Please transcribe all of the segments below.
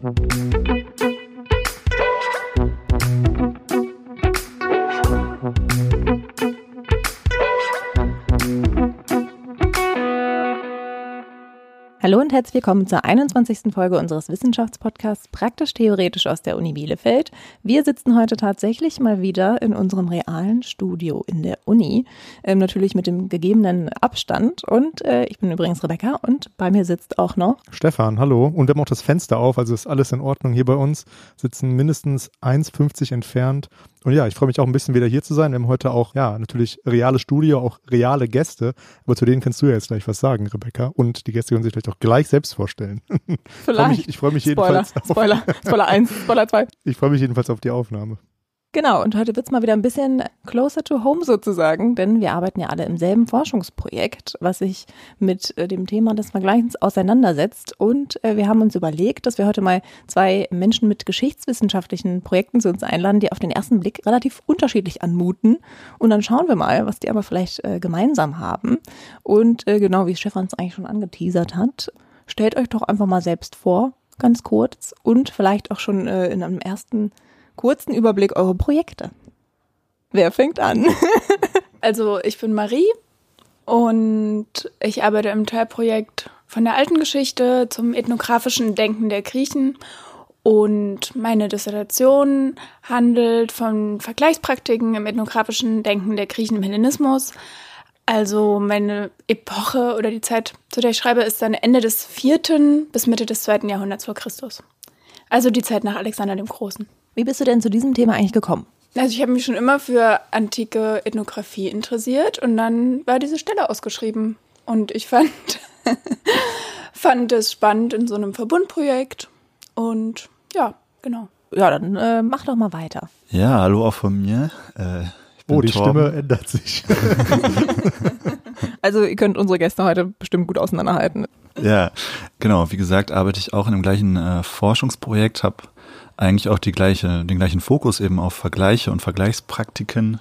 Hallo und herzlich willkommen zur 21. Folge unseres Wissenschaftspodcasts Praktisch-Theoretisch aus der Uni Bielefeld. Wir sitzen heute tatsächlich mal wieder in unserem realen Studio in der Uni, ähm, natürlich mit dem gegebenen Abstand. Und äh, ich bin übrigens Rebecca und bei mir sitzt auch noch Stefan, hallo. Und wir haben auch das Fenster auf, also ist alles in Ordnung hier bei uns. Sitzen mindestens 1,50 entfernt und ja, ich freue mich auch ein bisschen wieder hier zu sein. Wir haben heute auch, ja, natürlich reale Studio, auch reale Gäste. Aber zu denen kannst du ja jetzt gleich was sagen, Rebecca. Und die Gäste können sich vielleicht auch gleich selbst vorstellen. Vielleicht. Ich freue mich, ich freu Spoiler, mich jedenfalls. Auf, Spoiler, Spoiler 1, Spoiler 2. ich freue mich jedenfalls auf die Aufnahme. Genau, und heute wird's mal wieder ein bisschen closer to home sozusagen, denn wir arbeiten ja alle im selben Forschungsprojekt, was sich mit äh, dem Thema des Vergleichens auseinandersetzt. Und äh, wir haben uns überlegt, dass wir heute mal zwei Menschen mit geschichtswissenschaftlichen Projekten zu uns einladen, die auf den ersten Blick relativ unterschiedlich anmuten. Und dann schauen wir mal, was die aber vielleicht äh, gemeinsam haben. Und genau wie Stefan es eigentlich schon angeteasert hat, stellt euch doch einfach mal selbst vor, ganz kurz und vielleicht auch schon in einem ersten kurzen Überblick eure Projekte. Wer fängt an? Also ich bin Marie und ich arbeite im Teilprojekt von der alten Geschichte zum ethnografischen Denken der Griechen und meine Dissertation handelt von Vergleichspraktiken im ethnografischen Denken der Griechen im Hellenismus. Also meine Epoche oder die Zeit, zu der ich schreibe, ist dann Ende des vierten bis Mitte des zweiten Jahrhunderts vor Christus. Also die Zeit nach Alexander dem Großen. Wie bist du denn zu diesem Thema eigentlich gekommen? Also ich habe mich schon immer für antike Ethnographie interessiert und dann war diese Stelle ausgeschrieben. Und ich fand, fand es spannend in so einem Verbundprojekt. Und ja, genau. Ja, dann äh, mach doch mal weiter. Ja, hallo auch von mir. Äh, ich bin Oh, die Torben. Stimme ändert sich. Also ihr könnt unsere Gäste heute bestimmt gut auseinanderhalten. Ja, genau. Wie gesagt, arbeite ich auch in dem gleichen äh, Forschungsprojekt, habe eigentlich auch die gleiche, den gleichen Fokus eben auf Vergleiche und Vergleichspraktiken.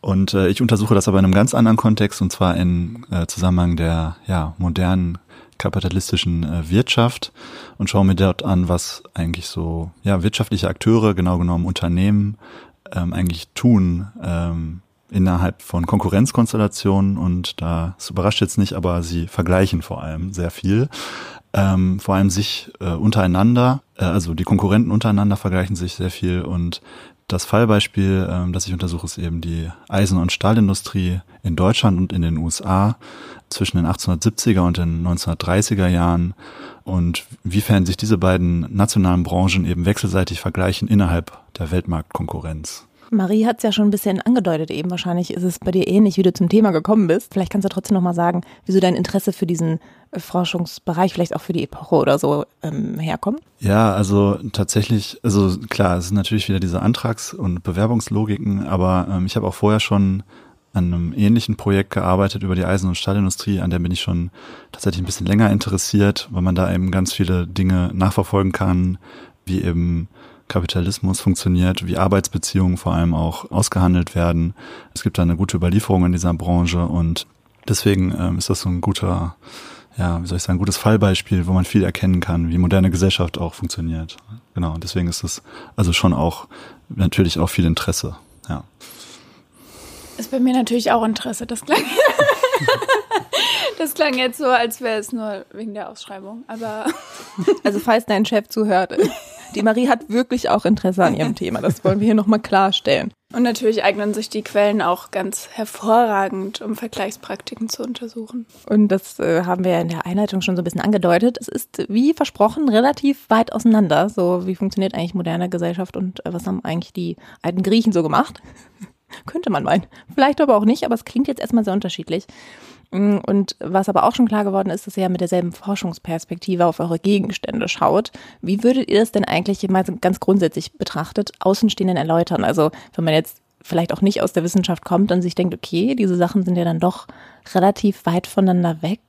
Und äh, ich untersuche das aber in einem ganz anderen Kontext und zwar in äh, Zusammenhang der ja, modernen kapitalistischen äh, Wirtschaft und schaue mir dort an, was eigentlich so ja wirtschaftliche Akteure, genau genommen Unternehmen, ähm, eigentlich tun ähm, innerhalb von Konkurrenzkonstellationen und da, es überrascht jetzt nicht, aber sie vergleichen vor allem sehr viel. Ähm, vor allem sich äh, untereinander, äh, also die Konkurrenten untereinander vergleichen sich sehr viel und das Fallbeispiel, ähm, das ich untersuche, ist eben die Eisen- und Stahlindustrie in Deutschland und in den USA zwischen den 1870er und den 1930er Jahren und wiefern sich diese beiden nationalen Branchen eben wechselseitig vergleichen innerhalb der Weltmarktkonkurrenz. Marie hat es ja schon ein bisschen angedeutet eben. Wahrscheinlich ist es bei dir ähnlich, wie du zum Thema gekommen bist. Vielleicht kannst du trotzdem noch mal sagen, wieso dein Interesse für diesen äh, Forschungsbereich, vielleicht auch für die Epoche oder so ähm, herkommt. Ja, also tatsächlich, also klar, es ist natürlich wieder diese Antrags- und Bewerbungslogiken, aber ähm, ich habe auch vorher schon an einem ähnlichen Projekt gearbeitet über die Eisen- und Stahlindustrie, an der bin ich schon tatsächlich ein bisschen länger interessiert, weil man da eben ganz viele Dinge nachverfolgen kann, wie eben Kapitalismus funktioniert, wie Arbeitsbeziehungen vor allem auch ausgehandelt werden. Es gibt da eine gute Überlieferung in dieser Branche und deswegen ähm, ist das so ein guter, ja, wie soll ich sagen, gutes Fallbeispiel, wo man viel erkennen kann, wie moderne Gesellschaft auch funktioniert. Genau, deswegen ist es also schon auch natürlich auch viel Interesse. Ja. Ist bei mir natürlich auch Interesse. Das klang, das klang jetzt so, als wäre es nur wegen der Ausschreibung. Aber Also falls dein Chef zuhört, die Marie hat wirklich auch Interesse an ihrem Thema. Das wollen wir hier nochmal klarstellen. und natürlich eignen sich die Quellen auch ganz hervorragend, um Vergleichspraktiken zu untersuchen. Und das äh, haben wir ja in der Einleitung schon so ein bisschen angedeutet. Es ist, wie versprochen, relativ weit auseinander. So, wie funktioniert eigentlich moderne Gesellschaft und äh, was haben eigentlich die alten Griechen so gemacht? Könnte man meinen. Vielleicht aber auch nicht, aber es klingt jetzt erstmal sehr unterschiedlich. Mm, Und was aber auch schon klar geworden ist, dass ihr ja mit derselben Forschungsperspektive auf eure Gegenstände schaut. Wie würdet ihr das denn eigentlich mal ganz grundsätzlich betrachtet Außenstehenden erläutern? Also wenn man jetzt vielleicht auch nicht aus der Wissenschaft kommt und sich denkt, okay, diese Sachen sind ja dann doch relativ weit voneinander weg.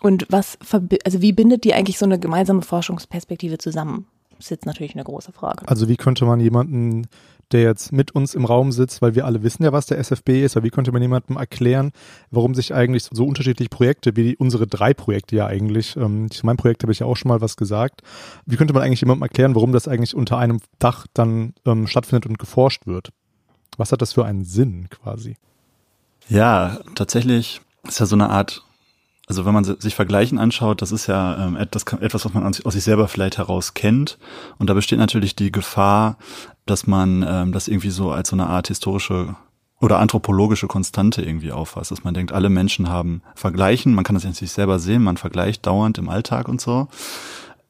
Und was, also wie bindet die eigentlich so eine gemeinsame Forschungsperspektive zusammen? ist jetzt natürlich eine große Frage. Also wie könnte man jemanden, der jetzt mit uns im Raum sitzt, weil wir alle wissen ja, was der SFB ist, aber wie könnte man jemandem erklären, warum sich eigentlich so unterschiedliche Projekte, wie unsere drei Projekte ja eigentlich, ähm, zu meinem Projekt habe ich ja auch schon mal was gesagt, wie könnte man eigentlich jemandem erklären, warum das eigentlich unter einem Dach dann ähm, stattfindet und geforscht wird? Was hat das für einen Sinn quasi? Ja, tatsächlich ist ja so eine Art also wenn man sich Vergleichen anschaut, das ist ja ähm, etwas, etwas, was man aus sich selber vielleicht heraus kennt. Und da besteht natürlich die Gefahr, dass man ähm, das irgendwie so als so eine Art historische oder anthropologische Konstante irgendwie auffasst, dass man denkt, alle Menschen haben Vergleichen, man kann das ja sich selber sehen, man vergleicht dauernd im Alltag und so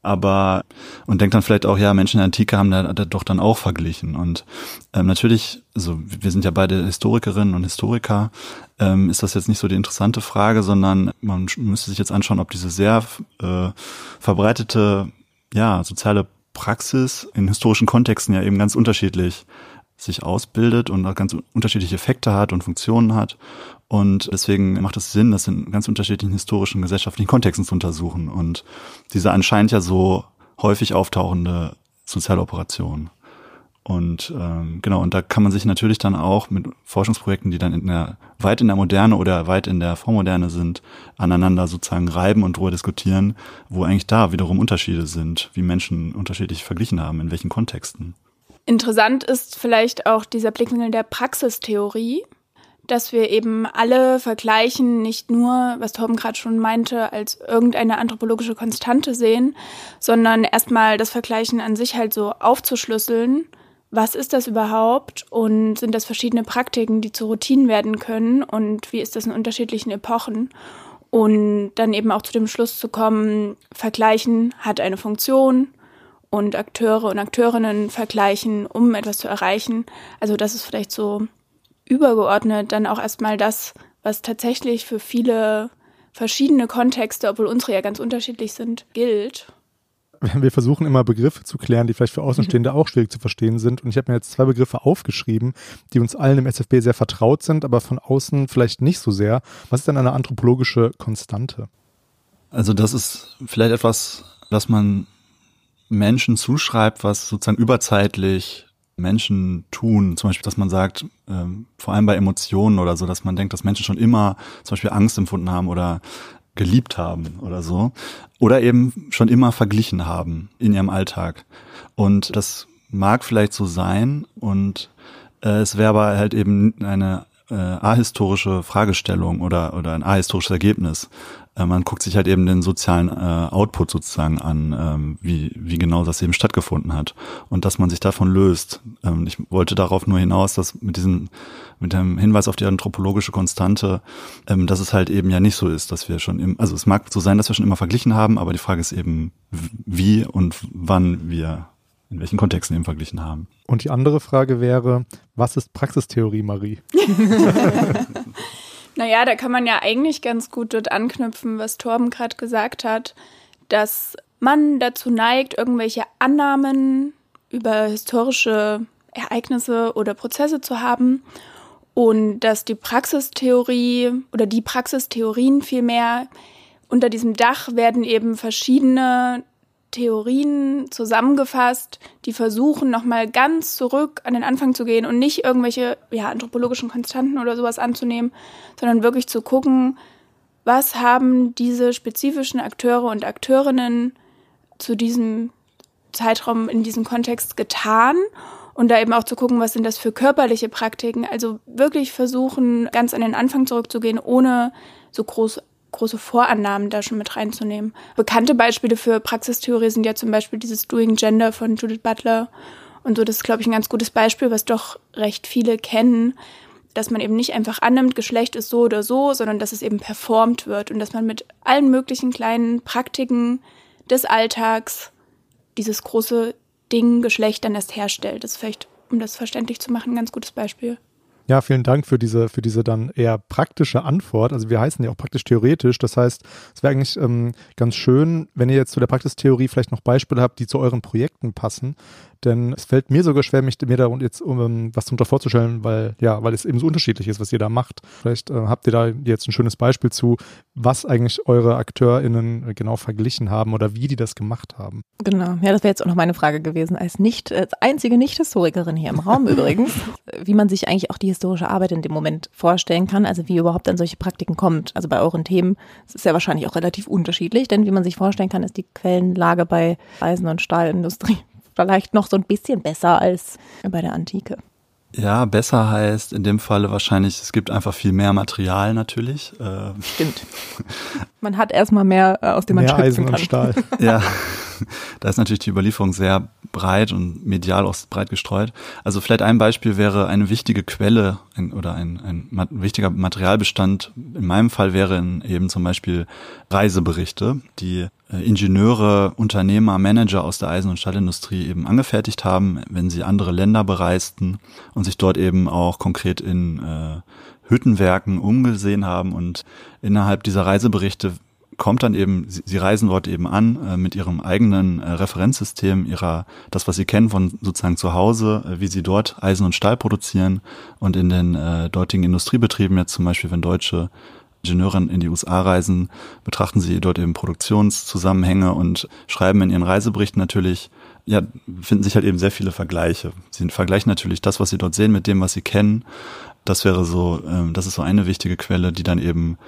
aber und denkt dann vielleicht auch, ja, Menschen in der Antike haben da, da doch dann auch verglichen. Und ähm, natürlich, also wir sind ja beide Historikerinnen und Historiker, ähm, ist das jetzt nicht so die interessante Frage, sondern man müsste sich jetzt anschauen, ob diese sehr äh, verbreitete ja, soziale Praxis in historischen Kontexten ja eben ganz unterschiedlich sich ausbildet und ganz unterschiedliche Effekte hat und Funktionen hat. Und deswegen macht es Sinn, das in ganz unterschiedlichen historischen, gesellschaftlichen Kontexten zu untersuchen. Und diese anscheinend ja so häufig auftauchende soziale Operation. Und ähm, genau, und da kann man sich natürlich dann auch mit Forschungsprojekten, die dann in der, weit in der Moderne oder weit in der Vormoderne sind, aneinander sozusagen reiben und darüber diskutieren, wo eigentlich da wiederum Unterschiede sind, wie Menschen unterschiedlich verglichen haben, in welchen Kontexten. Interessant ist vielleicht auch dieser Blickwinkel der Praxistheorie, dass wir eben alle vergleichen, nicht nur, was Torben gerade schon meinte, als irgendeine anthropologische Konstante sehen, sondern erstmal das Vergleichen an sich halt so aufzuschlüsseln. Was ist das überhaupt und sind das verschiedene Praktiken, die zu Routinen werden können und wie ist das in unterschiedlichen Epochen? Und dann eben auch zu dem Schluss zu kommen, Vergleichen hat eine Funktion, und Akteure und Akteurinnen vergleichen, um etwas zu erreichen. Also das ist vielleicht so übergeordnet dann auch erstmal das, was tatsächlich für viele verschiedene Kontexte, obwohl unsere ja ganz unterschiedlich sind, gilt. Wir versuchen immer Begriffe zu klären, die vielleicht für Außenstehende auch schwierig zu verstehen sind. Und ich habe mir jetzt zwei Begriffe aufgeschrieben, die uns allen im SFB sehr vertraut sind, aber von außen vielleicht nicht so sehr. Was ist denn eine anthropologische Konstante? Also das ist vielleicht etwas, was man Menschen zuschreibt, was sozusagen überzeitlich Menschen tun. Zum Beispiel, dass man sagt, ähm, vor allem bei Emotionen oder so, dass man denkt, dass Menschen schon immer zum Beispiel Angst empfunden haben oder geliebt haben oder so. Oder eben schon immer verglichen haben in ihrem Alltag. Und das mag vielleicht so sein und äh, es wäre aber halt eben eine äh, ahistorische Fragestellung oder, oder ein ahistorisches Ergebnis. Äh, man guckt sich halt eben den sozialen äh, Output sozusagen an, ähm, wie, wie genau das eben stattgefunden hat. Und dass man sich davon löst. Ähm, ich wollte darauf nur hinaus, dass mit diesem, mit dem Hinweis auf die anthropologische Konstante, ähm, dass es halt eben ja nicht so ist, dass wir schon im, also es mag so sein, dass wir schon immer verglichen haben, aber die Frage ist eben, wie und wann wir in welchen Kontexten eben verglichen haben. Und die andere Frage wäre, was ist Praxistheorie, Marie? Naja, da kann man ja eigentlich ganz gut dort anknüpfen, was Torben gerade gesagt hat, dass man dazu neigt, irgendwelche Annahmen über historische Ereignisse oder Prozesse zu haben und dass die Praxistheorie oder die Praxistheorien vielmehr unter diesem Dach werden eben verschiedene Theorien zusammengefasst, die versuchen, nochmal ganz zurück an den Anfang zu gehen und nicht irgendwelche ja, anthropologischen Konstanten oder sowas anzunehmen, sondern wirklich zu gucken, was haben diese spezifischen Akteure und Akteurinnen zu diesem Zeitraum in diesem Kontext getan und da eben auch zu gucken, was sind das für körperliche Praktiken. Also wirklich versuchen, ganz an den Anfang zurückzugehen, ohne so groß große Vorannahmen da schon mit reinzunehmen. Bekannte Beispiele für Praxistheorie sind ja zum Beispiel dieses Doing Gender von Judith Butler. Und so, das ist, glaube ich, ein ganz gutes Beispiel, was doch recht viele kennen, dass man eben nicht einfach annimmt, Geschlecht ist so oder so, sondern dass es eben performt wird und dass man mit allen möglichen kleinen Praktiken des Alltags dieses große Ding Geschlecht dann erst herstellt. Das ist vielleicht, um das verständlich zu machen, ein ganz gutes Beispiel. Ja, vielen Dank für diese, für diese dann eher praktische Antwort. Also wir heißen ja auch praktisch theoretisch. Das heißt, es wäre eigentlich ähm, ganz schön, wenn ihr jetzt zu der Praxistheorie vielleicht noch Beispiele habt, die zu euren Projekten passen. Denn es fällt mir sogar schwer, mich mir da jetzt um, was darunter vorzustellen, weil, ja, weil es eben so unterschiedlich ist, was ihr da macht. Vielleicht äh, habt ihr da jetzt ein schönes Beispiel zu, was eigentlich eure AkteurInnen genau verglichen haben oder wie die das gemacht haben. Genau, ja, das wäre jetzt auch noch meine Frage gewesen, als nicht, als einzige Nicht-Historikerin hier im Raum übrigens, wie man sich eigentlich auch die historische Arbeit in dem Moment vorstellen kann, also wie überhaupt an solche Praktiken kommt. Also bei euren Themen ist es ja wahrscheinlich auch relativ unterschiedlich, denn wie man sich vorstellen kann, ist die Quellenlage bei Eisen- und Stahlindustrie vielleicht noch so ein bisschen besser als bei der Antike. Ja, besser heißt in dem Falle wahrscheinlich, es gibt einfach viel mehr Material natürlich. Äh, Stimmt. Man hat erstmal mehr, äh, aus dem man mehr schöpfen Eisen kann. Und Stahl. Ja, da ist natürlich die Überlieferung sehr breit und medial auch breit gestreut. Also vielleicht ein Beispiel wäre eine wichtige Quelle ein, oder ein, ein, ein wichtiger Materialbestand. In meinem Fall wären eben zum Beispiel Reiseberichte, die äh, Ingenieure, Unternehmer, Manager aus der Eisen- und Stahlindustrie eben angefertigt haben, wenn sie andere Länder bereisten und sich dort eben auch konkret in äh, Hüttenwerken umgesehen haben und innerhalb dieser Reiseberichte kommt dann eben, sie, sie reisen dort eben an äh, mit ihrem eigenen äh, Referenzsystem, ihrer, das, was sie kennen von sozusagen zu Hause, äh, wie sie dort Eisen und Stahl produzieren und in den äh, dortigen Industriebetrieben jetzt zum Beispiel, wenn deutsche Ingenieure in die USA reisen, betrachten sie dort eben Produktionszusammenhänge und schreiben in ihren Reiseberichten natürlich, ja, finden sich halt eben sehr viele Vergleiche. Sie vergleichen natürlich das, was sie dort sehen, mit dem, was sie kennen. Das wäre so, äh, das ist so eine wichtige Quelle, die dann eben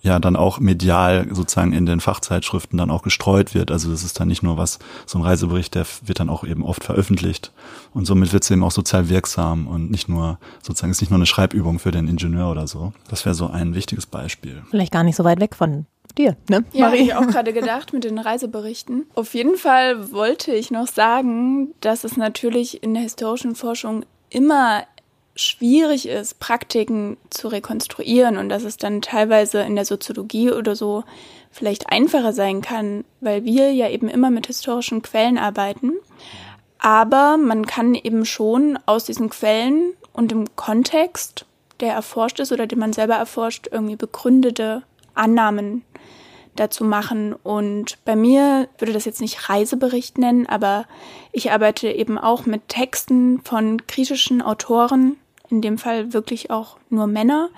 ja dann auch medial sozusagen in den Fachzeitschriften dann auch gestreut wird. Also das ist dann nicht nur was, so ein Reisebericht, der wird dann auch eben oft veröffentlicht und somit wird es eben auch sozial wirksam und nicht nur sozusagen ist nicht nur eine Schreibübung für den Ingenieur oder so. Das wäre so ein wichtiges Beispiel. Vielleicht gar nicht so weit weg von dir, ne? Ja, habe ich auch gerade gedacht mit den Reiseberichten. Auf jeden Fall wollte ich noch sagen, dass es natürlich in der historischen Forschung immer schwierig ist, Praktiken zu rekonstruieren und dass es dann teilweise in der Soziologie oder so vielleicht einfacher sein kann, weil wir ja eben immer mit historischen Quellen arbeiten. Aber man kann eben schon aus diesen Quellen und dem Kontext, der erforscht ist oder den man selber erforscht, irgendwie begründete Annahmen dazu machen. Und bei mir würde das jetzt nicht Reisebericht nennen, aber ich arbeite eben auch mit Texten von griechischen Autoren, in dem Fall wirklich auch nur Männer,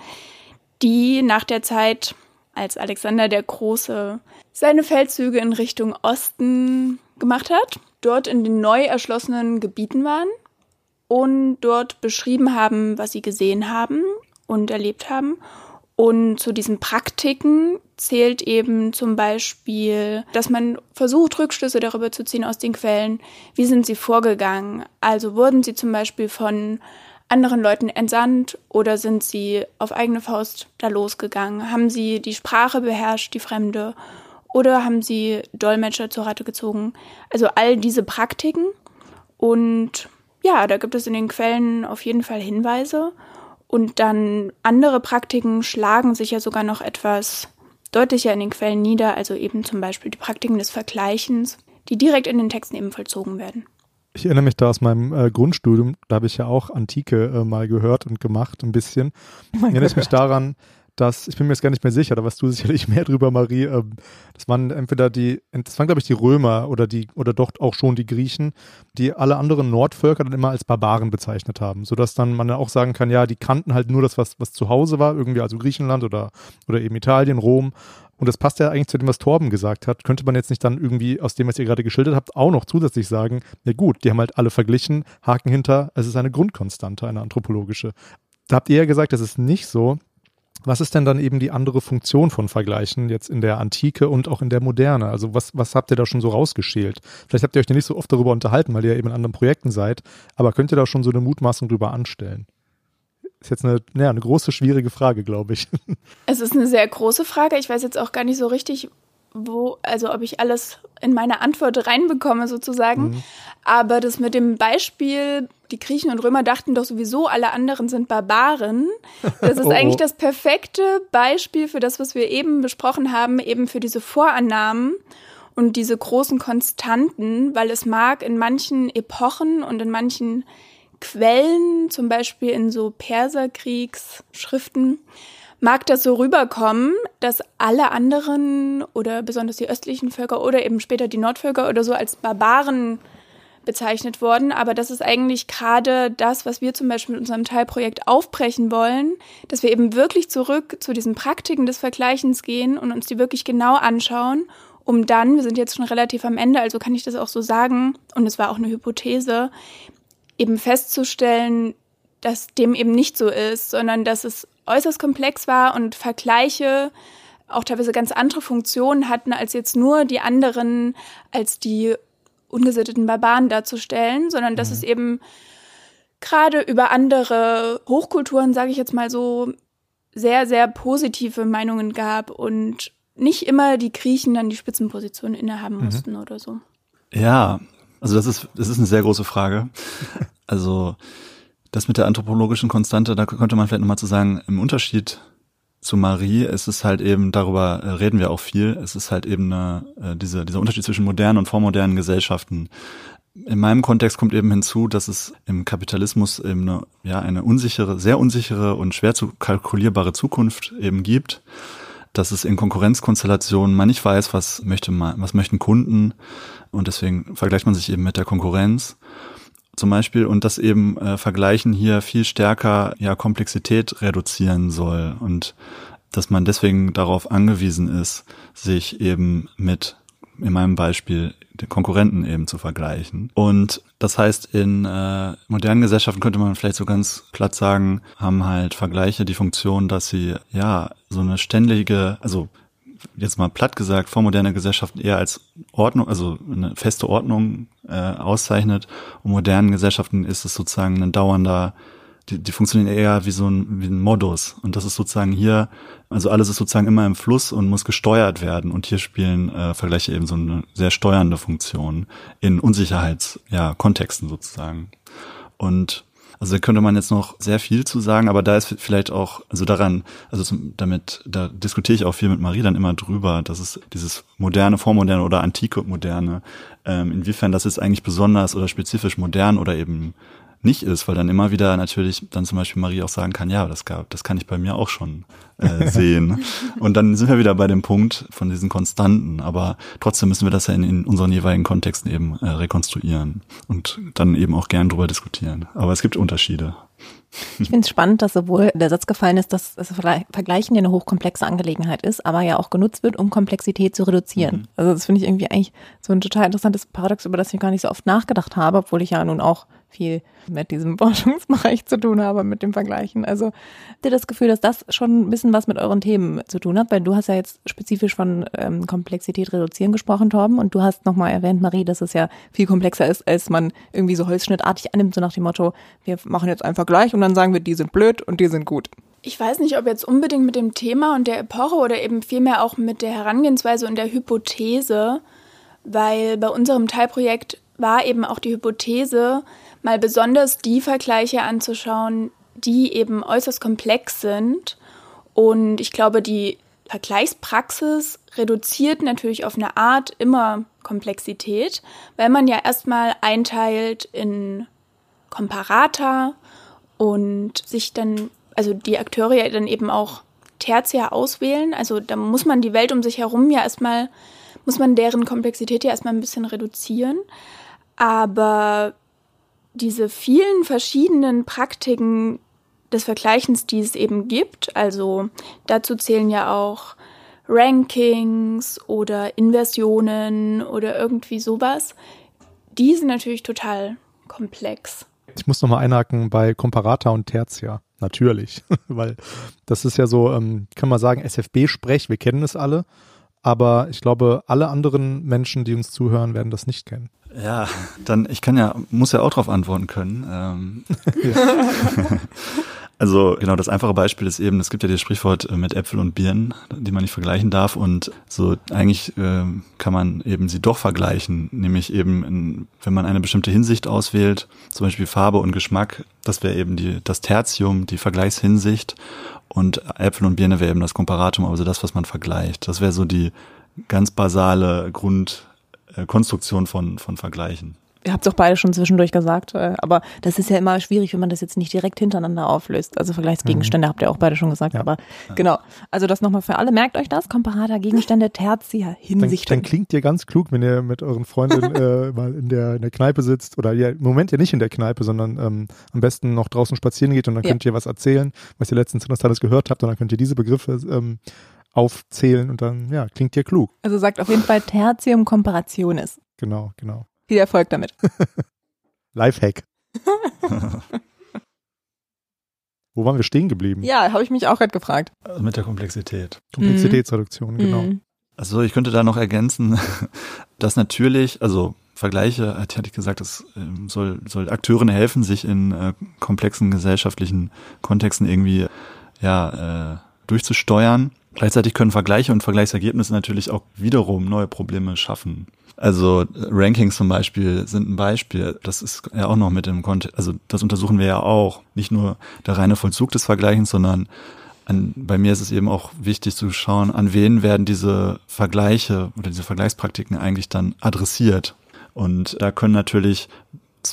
die nach der Zeit, als Alexander der Große seine Feldzüge in Richtung Osten gemacht hat, dort in den neu erschlossenen Gebieten waren und dort beschrieben haben, was sie gesehen haben und erlebt haben. Und zu diesen Praktiken zählt eben zum Beispiel, dass man versucht, Rückschlüsse darüber zu ziehen aus den Quellen, wie sind sie vorgegangen. Also wurden sie zum Beispiel von anderen Leuten entsandt oder sind sie auf eigene Faust da losgegangen? Haben sie die Sprache beherrscht, die Fremde? Oder haben sie Dolmetscher zur Rate gezogen? Also all diese Praktiken. Und ja, da gibt es in den Quellen auf jeden Fall Hinweise. Und dann andere Praktiken schlagen sich ja sogar noch etwas deutlicher in den Quellen nieder, also eben zum Beispiel die Praktiken des Vergleichens, die direkt in den Texten eben vollzogen werden. Ich erinnere mich da aus meinem äh, Grundstudium, da habe ich ja auch Antike äh, mal gehört und gemacht, ein bisschen. Oh erinnere ich mich daran, dass, ich bin mir jetzt gar nicht mehr sicher, da weißt du sicherlich mehr drüber, Marie, ähm, das waren entweder die, das waren glaube ich die Römer oder die, oder doch auch schon die Griechen, die alle anderen Nordvölker dann immer als Barbaren bezeichnet haben, sodass dann man auch sagen kann, ja, die kannten halt nur das, was, was zu Hause war, irgendwie also Griechenland oder, oder eben Italien, Rom und das passt ja eigentlich zu dem, was Torben gesagt hat. Könnte man jetzt nicht dann irgendwie aus dem, was ihr gerade geschildert habt, auch noch zusätzlich sagen, ja gut, die haben halt alle verglichen, Haken hinter, es ist eine Grundkonstante, eine anthropologische. Da habt ihr ja gesagt, das ist nicht so. Was ist denn dann eben die andere Funktion von Vergleichen jetzt in der Antike und auch in der Moderne? Also was, was habt ihr da schon so rausgeschält? Vielleicht habt ihr euch ja nicht so oft darüber unterhalten, weil ihr ja eben in anderen Projekten seid, aber könnt ihr da schon so eine Mutmaßung drüber anstellen? Ist jetzt eine, ja, eine große, schwierige Frage, glaube ich. Es ist eine sehr große Frage. Ich weiß jetzt auch gar nicht so richtig, wo, also ob ich alles in meine Antwort reinbekomme sozusagen. Mhm. Aber das mit dem Beispiel, die Griechen und Römer dachten doch sowieso, alle anderen sind Barbaren. Das ist oh, eigentlich das perfekte Beispiel für das, was wir eben besprochen haben, eben für diese Vorannahmen und diese großen Konstanten, weil es mag in manchen Epochen und in manchen Quellen, zum Beispiel in so Perserkriegsschriften, mag das so rüberkommen, dass alle anderen oder besonders die östlichen Völker oder eben später die Nordvölker oder so als Barbaren bezeichnet wurden. Aber das ist eigentlich gerade das, was wir zum Beispiel mit unserem Teilprojekt aufbrechen wollen, dass wir eben wirklich zurück zu diesen Praktiken des Vergleichens gehen und uns die wirklich genau anschauen, um dann, wir sind jetzt schon relativ am Ende, also kann ich das auch so sagen, und es war auch eine Hypothese, eben festzustellen, dass dem eben nicht so ist, sondern dass es äußerst komplex war und Vergleiche auch teilweise ganz andere Funktionen hatten, als jetzt nur die anderen als die ungesitteten Barbaren darzustellen, sondern dass mhm. es eben gerade über andere Hochkulturen, sage ich jetzt mal so, sehr, sehr positive Meinungen gab und nicht immer die Griechen dann die Spitzenposition innehaben mhm. mussten oder so. Ja, also das ist, das ist eine sehr große Frage. Also das mit der anthropologischen Konstante, da könnte man vielleicht nochmal zu sagen, im Unterschied zu Marie ist es halt eben, darüber äh, reden wir auch viel, es ist halt eben eine, äh, diese, dieser Unterschied zwischen modernen und vormodernen Gesellschaften. In meinem Kontext kommt eben hinzu, dass es im Kapitalismus eben eine, ja, eine unsichere, sehr unsichere und schwer zu kalkulierbare Zukunft eben gibt. Dass es in Konkurrenzkonstellationen man nicht weiß, was möchte man, was möchten Kunden. Und deswegen vergleicht man sich eben mit der Konkurrenz zum Beispiel und das eben äh, Vergleichen hier viel stärker ja Komplexität reduzieren soll und dass man deswegen darauf angewiesen ist, sich eben mit in meinem Beispiel den Konkurrenten eben zu vergleichen. Und das heißt, in äh, modernen Gesellschaften könnte man vielleicht so ganz platt sagen, haben halt Vergleiche die Funktion, dass sie ja so eine ständige, also jetzt mal platt gesagt, vormoderne Gesellschaften eher als Ordnung, also eine feste Ordnung äh, auszeichnet. Und modernen Gesellschaften ist es sozusagen ein dauernder, die, die funktionieren eher wie so ein, wie ein Modus. Und das ist sozusagen hier, also alles ist sozusagen immer im Fluss und muss gesteuert werden. Und hier spielen äh, Vergleiche eben so eine sehr steuernde Funktion in Unsicherheitskontexten ja, Kontexten sozusagen. Und also da könnte man jetzt noch sehr viel zu sagen, aber da ist vielleicht auch, also daran, also zum, damit, da diskutiere ich auch viel mit Marie dann immer drüber, dass es dieses moderne, vormoderne oder antike moderne, ähm, inwiefern das ist eigentlich besonders oder spezifisch modern oder eben nicht ist, weil dann immer wieder natürlich dann zum Beispiel Marie auch sagen kann, ja, das gab, das kann ich bei mir auch schon äh, sehen. Und dann sind wir wieder bei dem Punkt von diesen Konstanten, aber trotzdem müssen wir das ja in, in unseren jeweiligen Kontexten eben äh, rekonstruieren und dann eben auch gern drüber diskutieren. Aber es gibt Unterschiede. Ich finde es spannend, dass sowohl der Satz gefallen ist, dass das Vergleichen ja eine hochkomplexe Angelegenheit ist, aber ja auch genutzt wird, um Komplexität zu reduzieren. Mhm. Also das finde ich irgendwie eigentlich so ein total interessantes Paradox, über das ich gar nicht so oft nachgedacht habe, obwohl ich ja nun auch viel mit diesem Forschungsbereich zu tun habe, mit dem Vergleichen. Also habt ihr das Gefühl, dass das schon ein bisschen was mit euren Themen zu tun hat? Weil du hast ja jetzt spezifisch von ähm, Komplexität reduzieren gesprochen, Torben, und du hast nochmal erwähnt, Marie, dass es ja viel komplexer ist, als man irgendwie so holzschnittartig annimmt, so nach dem Motto, wir machen jetzt einen Vergleich und dann sagen wir, die sind blöd und die sind gut. Ich weiß nicht, ob jetzt unbedingt mit dem Thema und der Epoche oder eben vielmehr auch mit der Herangehensweise und der Hypothese, weil bei unserem Teilprojekt war eben auch die Hypothese, mal besonders die Vergleiche anzuschauen, die eben äußerst komplex sind. Und ich glaube, die Vergleichspraxis reduziert natürlich auf eine Art immer Komplexität, weil man ja erstmal einteilt in Komparata und sich dann, also die Akteure ja dann eben auch tertiär auswählen. Also da muss man die Welt um sich herum ja erstmal, muss man deren Komplexität ja erstmal ein bisschen reduzieren. Aber diese vielen verschiedenen Praktiken des Vergleichens, die es eben gibt, also dazu zählen ja auch Rankings oder Inversionen oder irgendwie sowas, die sind natürlich total komplex. Ich muss nochmal einhaken bei Komparata und Tertia. Natürlich, weil das ist ja so, ähm, kann man sagen, SFB-Sprech, wir kennen es alle, aber ich glaube, alle anderen Menschen, die uns zuhören, werden das nicht kennen. Ja, dann, ich kann ja, muss ja auch darauf antworten können. Ähm, also genau, das einfache Beispiel ist eben, es gibt ja das Sprichwort äh, mit Äpfel und Birnen, die man nicht vergleichen darf und so eigentlich äh, kann man eben sie doch vergleichen, nämlich eben, in, wenn man eine bestimmte Hinsicht auswählt, zum Beispiel Farbe und Geschmack, das wäre eben die, das Tertium, die Vergleichshinsicht und Äpfel und Birne wäre eben das Komparatum, also das, was man vergleicht. Das wäre so die ganz basale Grund, äh, Konstruktion von, von Vergleichen. Ihr habt es auch beide schon zwischendurch gesagt, äh, aber das ist ja immer schwierig, wenn man das jetzt nicht direkt hintereinander auflöst. Also Vergleichsgegenstände mhm. habt ihr auch beide schon gesagt, ja. aber genau. Also das nochmal für alle. Merkt euch das, Komparator, Gegenstände, Tertia, Hinsicht. Dann, dann klingt ihr ganz klug, wenn ihr mit euren Freundinnen äh, mal in der, in der Kneipe sitzt oder ihr im Moment ja nicht in der Kneipe, sondern ähm, am besten noch draußen spazieren geht und dann ja. könnt ihr was erzählen, was ihr letztens Interessantes gehört habt und dann könnt ihr diese Begriffe ähm, aufzählen und dann, ja, klingt ihr klug. Also sagt auf jeden Fall Tertium Comparationis. Genau, genau. Viel Erfolg damit. Lifehack. Wo waren wir stehen geblieben? Ja, habe ich mich auch gerade gefragt. Also mit der Komplexität. Komplexitätsreduktion, genau. mhm. genau. Also ich könnte da noch ergänzen, dass natürlich, also Vergleiche, hatte ich gesagt, das ähm, soll, soll Akteuren helfen, sich in äh, komplexen gesellschaftlichen Kontexten irgendwie ja, äh, durchzusteuern. Gleichzeitig können Vergleiche und Vergleichsergebnisse natürlich auch wiederum neue Probleme schaffen. Also Rankings zum Beispiel sind ein Beispiel. Das ist ja auch noch mit im Kontext, also das untersuchen wir ja auch. Nicht nur der reine Vollzug des Vergleichens, sondern an, bei mir ist es eben auch wichtig zu schauen, an wen werden diese Vergleiche oder diese Vergleichspraktiken eigentlich dann adressiert. Und da können natürlich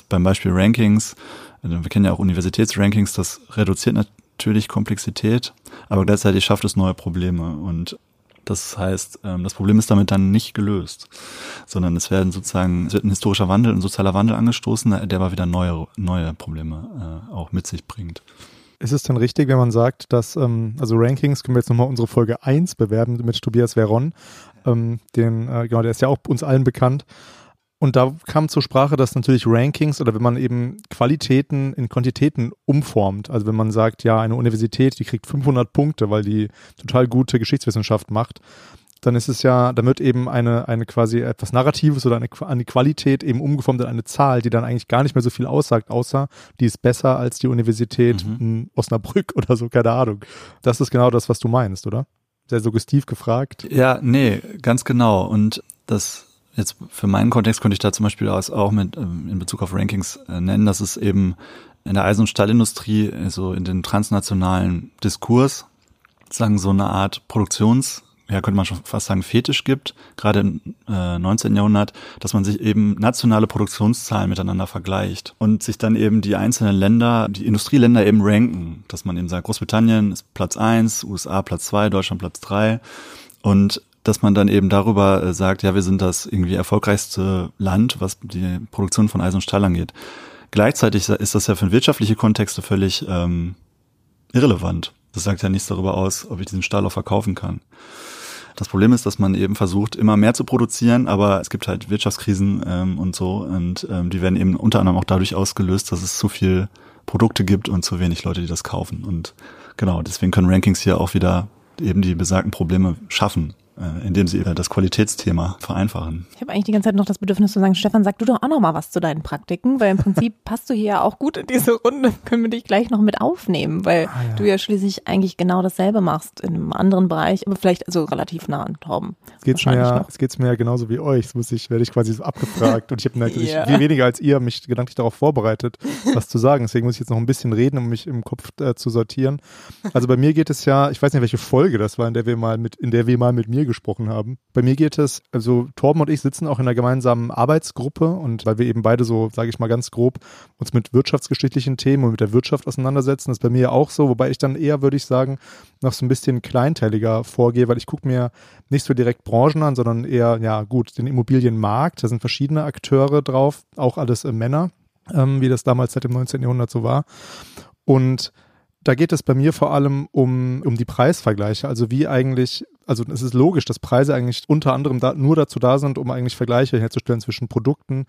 beim Beispiel Rankings, also wir kennen ja auch Universitätsrankings, das reduziert natürlich Komplexität, aber gleichzeitig schafft es neue Probleme. Und das heißt, ähm, das Problem ist damit dann nicht gelöst, sondern es werden sozusagen, es wird ein historischer Wandel, ein sozialer Wandel angestoßen, der aber wieder neue, neue Probleme äh, auch mit sich bringt. Ist es denn richtig, wenn man sagt, dass, ähm, also Rankings, können wir jetzt nochmal unsere Folge 1 bewerben mit Tobias Veron, ähm, den, äh, genau, der ist ja auch uns allen bekannt, und da kam zur Sprache, dass natürlich Rankings oder wenn man eben Qualitäten in Quantitäten umformt, also wenn man sagt, ja, eine Universität, die kriegt 500 Punkte, weil die total gute Geschichtswissenschaft macht, dann ist es ja, dann wird eben eine, eine quasi etwas Narratives oder eine, eine Qualität eben umgeformt in eine Zahl, die dann eigentlich gar nicht mehr so viel aussagt, außer die ist besser als die Universität mhm. in Osnabrück oder so, keine Ahnung. Das ist genau das, was du meinst, oder? Sehr suggestiv gefragt. Ja, nee, ganz genau. Und das Jetzt für meinen Kontext könnte ich da zum Beispiel auch mit ähm, in Bezug auf Rankings äh, nennen, dass es eben in der Eisen- und Stahlindustrie, so in den transnationalen Diskurs, sagen so eine Art Produktions, ja könnte man schon fast sagen Fetisch gibt, gerade im äh, 19. Jahrhundert, dass man sich eben nationale Produktionszahlen miteinander vergleicht und sich dann eben die einzelnen Länder, die Industrieländer eben ranken, dass man eben sagt, Großbritannien ist Platz eins, USA Platz zwei, Deutschland Platz drei und dass man dann eben darüber äh, sagt, ja, wir sind das irgendwie erfolgreichste Land, was die Produktion von Eisen und Stahl angeht. Gleichzeitig ist das ja für wirtschaftliche Kontexte völlig ähm, irrelevant. Das sagt ja nichts darüber aus, ob ich diesen Stahl auch verkaufen kann. Das Problem ist, dass man eben versucht, immer mehr zu produzieren, aber es gibt halt Wirtschaftskrisen ähm, und so und ähm, die werden eben unter anderem auch dadurch ausgelöst, dass es zu viel Produkte gibt und zu wenig Leute, die das kaufen. Und genau, deswegen können Rankings hier auch wieder eben die besagten Probleme schaffen. Äh, indem sie das Qualitätsthema vereinfachen. Ich habe eigentlich die ganze Zeit noch das Bedürfnis zu sagen, Stefan, sag du doch auch noch mal was zu deinen Praktiken, weil im Prinzip passt du hier ja auch gut in diese Runde, können wir dich gleich noch mit aufnehmen, weil ah, ja. du ja schließlich eigentlich genau dasselbe machst in einem anderen Bereich, aber vielleicht also relativ nah an Torben. Es geht mir, es geht's mir ja genauso wie euch, das muss ich, werde ich quasi so abgefragt und ich habe natürlich yeah. viel weniger als ihr mich gedanklich darauf vorbereitet, was zu sagen. Deswegen muss ich jetzt noch ein bisschen reden, um mich im Kopf äh, zu sortieren. Also bei mir geht es ja, ich weiß nicht, welche Folge das war, in der wir mal mit, in der wir mal mit mir gesprochen haben. Bei mir geht es, also Torben und ich sitzen auch in einer gemeinsamen Arbeitsgruppe und weil wir eben beide so, sage ich mal ganz grob, uns mit wirtschaftsgeschichtlichen Themen und mit der Wirtschaft auseinandersetzen, ist bei mir auch so, wobei ich dann eher, würde ich sagen, noch so ein bisschen kleinteiliger vorgehe, weil ich gucke mir nicht so direkt Branchen an, sondern eher, ja gut, den Immobilienmarkt, da sind verschiedene Akteure drauf, auch alles äh, Männer, ähm, wie das damals seit dem 19. Jahrhundert so war. Und da geht es bei mir vor allem um, um die Preisvergleiche. Also wie eigentlich, also es ist logisch, dass Preise eigentlich unter anderem da, nur dazu da sind, um eigentlich Vergleiche herzustellen zwischen Produkten.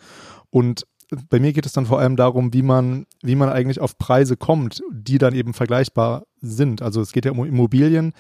Und bei mir geht es dann vor allem darum, wie man, wie man eigentlich auf Preise kommt, die dann eben vergleichbar sind. Also es geht ja um Immobilien.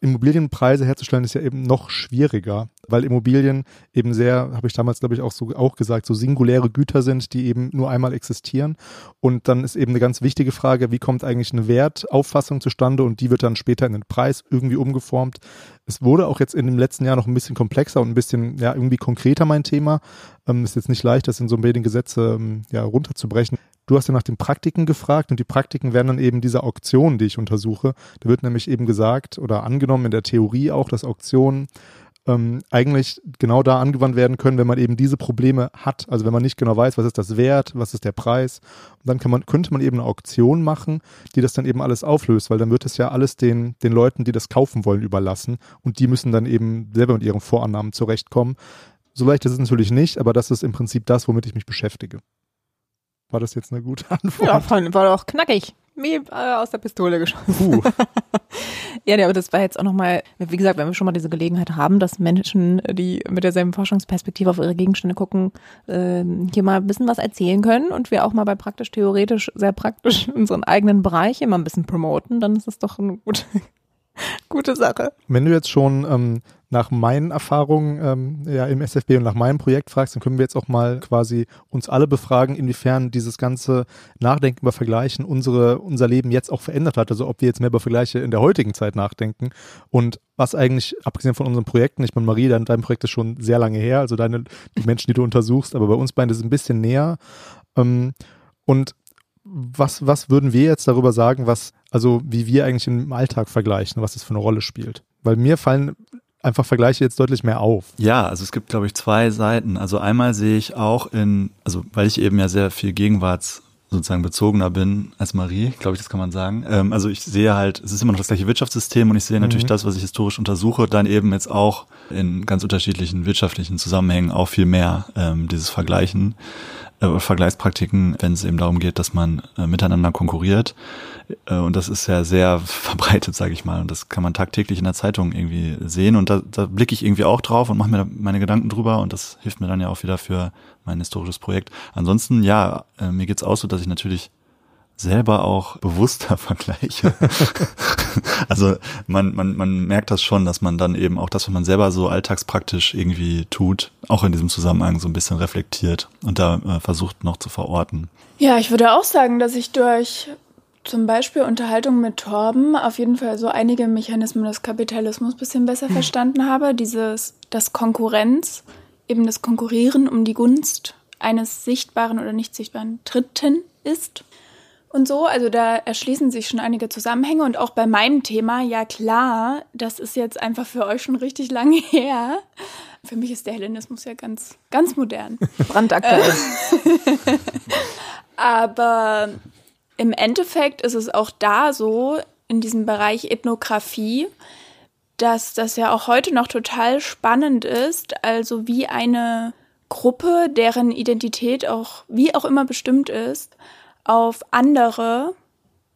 Immobilienpreise herzustellen ist ja eben noch schwieriger, weil Immobilien eben sehr, habe ich damals glaube ich auch so auch gesagt, so singuläre Güter sind, die eben nur einmal existieren. Und dann ist eben eine ganz wichtige Frage, wie kommt eigentlich eine Wertauffassung zustande und die wird dann später in den Preis irgendwie umgeformt. Es wurde auch jetzt in dem letzten Jahr noch ein bisschen komplexer und ein bisschen ja irgendwie konkreter mein Thema. Ähm, ist jetzt nicht leicht, das in so Mediengesetze ähm, ja runterzubrechen. Du hast ja nach den Praktiken gefragt und die Praktiken wären dann eben diese Auktionen, die ich untersuche. Da wird nämlich eben gesagt oder angenommen in der Theorie auch, dass Auktionen ähm, eigentlich genau da angewandt werden können, wenn man eben diese Probleme hat. Also wenn man nicht genau weiß, was ist das Wert, was ist der Preis. Und dann kann man, könnte man eben eine Auktion machen, die das dann eben alles auflöst, weil dann wird es ja alles den, den Leuten, die das kaufen wollen, überlassen. Und die müssen dann eben selber mit ihren Vorannahmen zurechtkommen. So leicht ist es natürlich nicht, aber das ist im Prinzip das, womit ich mich beschäftige. War das jetzt eine gute Antwort? Ja, war doch knackig. Wie äh, aus der Pistole geschossen. Puh. ja, aber das war jetzt auch nochmal, wie gesagt, wenn wir schon mal diese Gelegenheit haben, dass Menschen, die mit derselben Forschungsperspektive auf ihre Gegenstände gucken, äh, hier mal ein bisschen was erzählen können und wir auch mal bei praktisch-theoretisch sehr praktisch unseren eigenen Bereich immer ein bisschen promoten, dann ist das doch eine gute, gute Sache. Wenn du jetzt schon ähm, nach meinen Erfahrungen ähm, ja, im SFB und nach meinem Projekt fragst, dann können wir jetzt auch mal quasi uns alle befragen, inwiefern dieses ganze Nachdenken über Vergleichen unsere, unser Leben jetzt auch verändert hat. Also ob wir jetzt mehr über Vergleiche in der heutigen Zeit nachdenken und was eigentlich, abgesehen von unseren Projekten, ich meine, Marie, dein, dein Projekt ist schon sehr lange her, also deine, die Menschen, die du untersuchst, aber bei uns beiden ist es ein bisschen näher. Ähm, und was, was würden wir jetzt darüber sagen, was, also wie wir eigentlich im Alltag vergleichen, was das für eine Rolle spielt? Weil mir fallen einfach Vergleiche jetzt deutlich mehr auf. Ja, also es gibt, glaube ich, zwei Seiten. Also einmal sehe ich auch in, also weil ich eben ja sehr viel Gegenwarts sozusagen bezogener bin als Marie, glaube ich, das kann man sagen. Ähm, also ich sehe halt, es ist immer noch das gleiche Wirtschaftssystem und ich sehe natürlich mhm. das, was ich historisch untersuche, dann eben jetzt auch in ganz unterschiedlichen wirtschaftlichen Zusammenhängen auch viel mehr ähm, dieses Vergleichen äh, Vergleichspraktiken, wenn es eben darum geht, dass man äh, miteinander konkurriert. Äh, und das ist ja sehr verbreitet, sage ich mal. Und das kann man tagtäglich in der Zeitung irgendwie sehen. Und da, da blicke ich irgendwie auch drauf und mache mir meine Gedanken drüber. Und das hilft mir dann ja auch wieder für mein historisches Projekt. Ansonsten, ja, äh, mir geht's auch so, dass ich natürlich selber auch bewusster vergleiche. also man, man, man merkt das schon, dass man dann eben auch das, was man selber so alltagspraktisch irgendwie tut, auch in diesem Zusammenhang so ein bisschen reflektiert und da äh, versucht noch zu verorten. Ja, ich würde auch sagen, dass ich durch zum Beispiel Unterhaltung mit Torben auf jeden Fall so einige Mechanismen des Kapitalismus bisschen besser hm. verstanden habe. Dieses, das Konkurrenz, eben das Konkurrieren um die Gunst eines sichtbaren oder nicht sichtbaren Dritten ist und so. Also da erschließen sich schon einige Zusammenhänge. Und auch bei meinem Thema, ja klar, das ist jetzt einfach für euch schon richtig lange her. Für mich ist der Hellenismus ja ganz, ganz modern. Brandaktuell. Aber im Endeffekt ist es auch da so, in diesem Bereich Ethnographie, dass das ja auch heute noch total spannend ist. Also wie eine Gruppe, deren Identität auch wie auch immer bestimmt ist, auf andere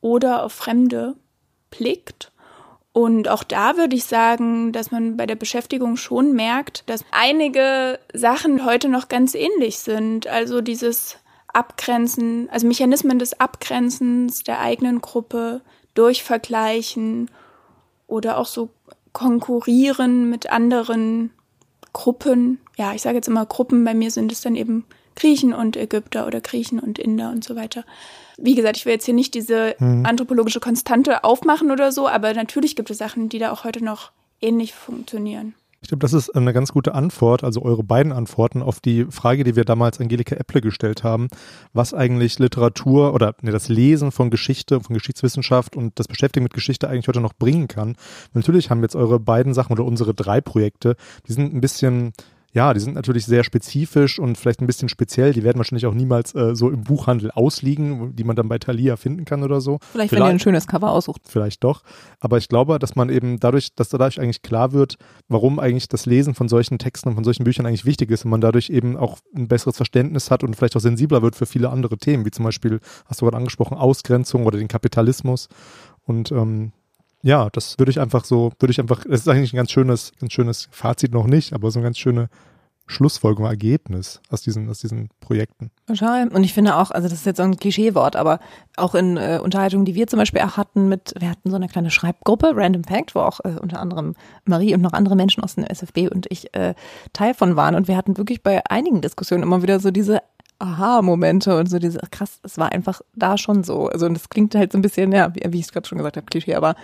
oder auf Fremde blickt. Und auch da würde ich sagen, dass man bei der Beschäftigung schon merkt, dass einige Sachen heute noch ganz ähnlich sind. Also dieses Abgrenzen, also Mechanismen des Abgrenzens der eigenen Gruppe durch Vergleichen oder auch so konkurrieren mit anderen Gruppen. Ja, ich sage jetzt immer Gruppen, bei mir sind es dann eben Griechen und Ägypter oder Griechen und Inder und so weiter. Wie gesagt, ich will jetzt hier nicht diese mhm. anthropologische Konstante aufmachen oder so, aber natürlich gibt es Sachen, die da auch heute noch ähnlich funktionieren. Ich glaube, das ist eine ganz gute Antwort, also eure beiden Antworten auf die Frage, die wir damals Angelika Epple gestellt haben, was eigentlich Literatur oder ne, das Lesen von Geschichte, von Geschichtswissenschaft und das Beschäftigen mit Geschichte eigentlich heute noch bringen kann. Natürlich haben jetzt eure beiden Sachen oder unsere drei Projekte, die sind ein bisschen ja, die sind natürlich sehr spezifisch und vielleicht ein bisschen speziell. Die werden wahrscheinlich auch niemals äh, so im Buchhandel ausliegen, die man dann bei Thalia finden kann oder so. Vielleicht, vielleicht wenn ihr ein schönes Cover aussucht. Vielleicht doch. Aber ich glaube, dass man eben dadurch, dass dadurch eigentlich klar wird, warum eigentlich das Lesen von solchen Texten und von solchen Büchern eigentlich wichtig ist und man dadurch eben auch ein besseres Verständnis hat und vielleicht auch sensibler wird für viele andere Themen, wie zum Beispiel, hast du gerade angesprochen, Ausgrenzung oder den Kapitalismus. Und ähm, ja, das würde ich einfach so, würde ich einfach, das ist eigentlich ein ganz schönes, ganz schönes Fazit noch nicht, aber so eine ganz schöne Schlussfolgerung, Ergebnis aus diesen, aus diesen Projekten. Total. Und ich finde auch, also das ist jetzt so ein Klischeewort, aber auch in äh, Unterhaltungen, die wir zum Beispiel auch hatten mit, wir hatten so eine kleine Schreibgruppe, Random Fact, wo auch äh, unter anderem Marie und noch andere Menschen aus dem SFB und ich äh, Teil von waren. Und wir hatten wirklich bei einigen Diskussionen immer wieder so diese Aha-Momente und so diese, krass, es war einfach da schon so. Also und das klingt halt so ein bisschen, ja, wie, wie ich es gerade schon gesagt habe, Klischee, aber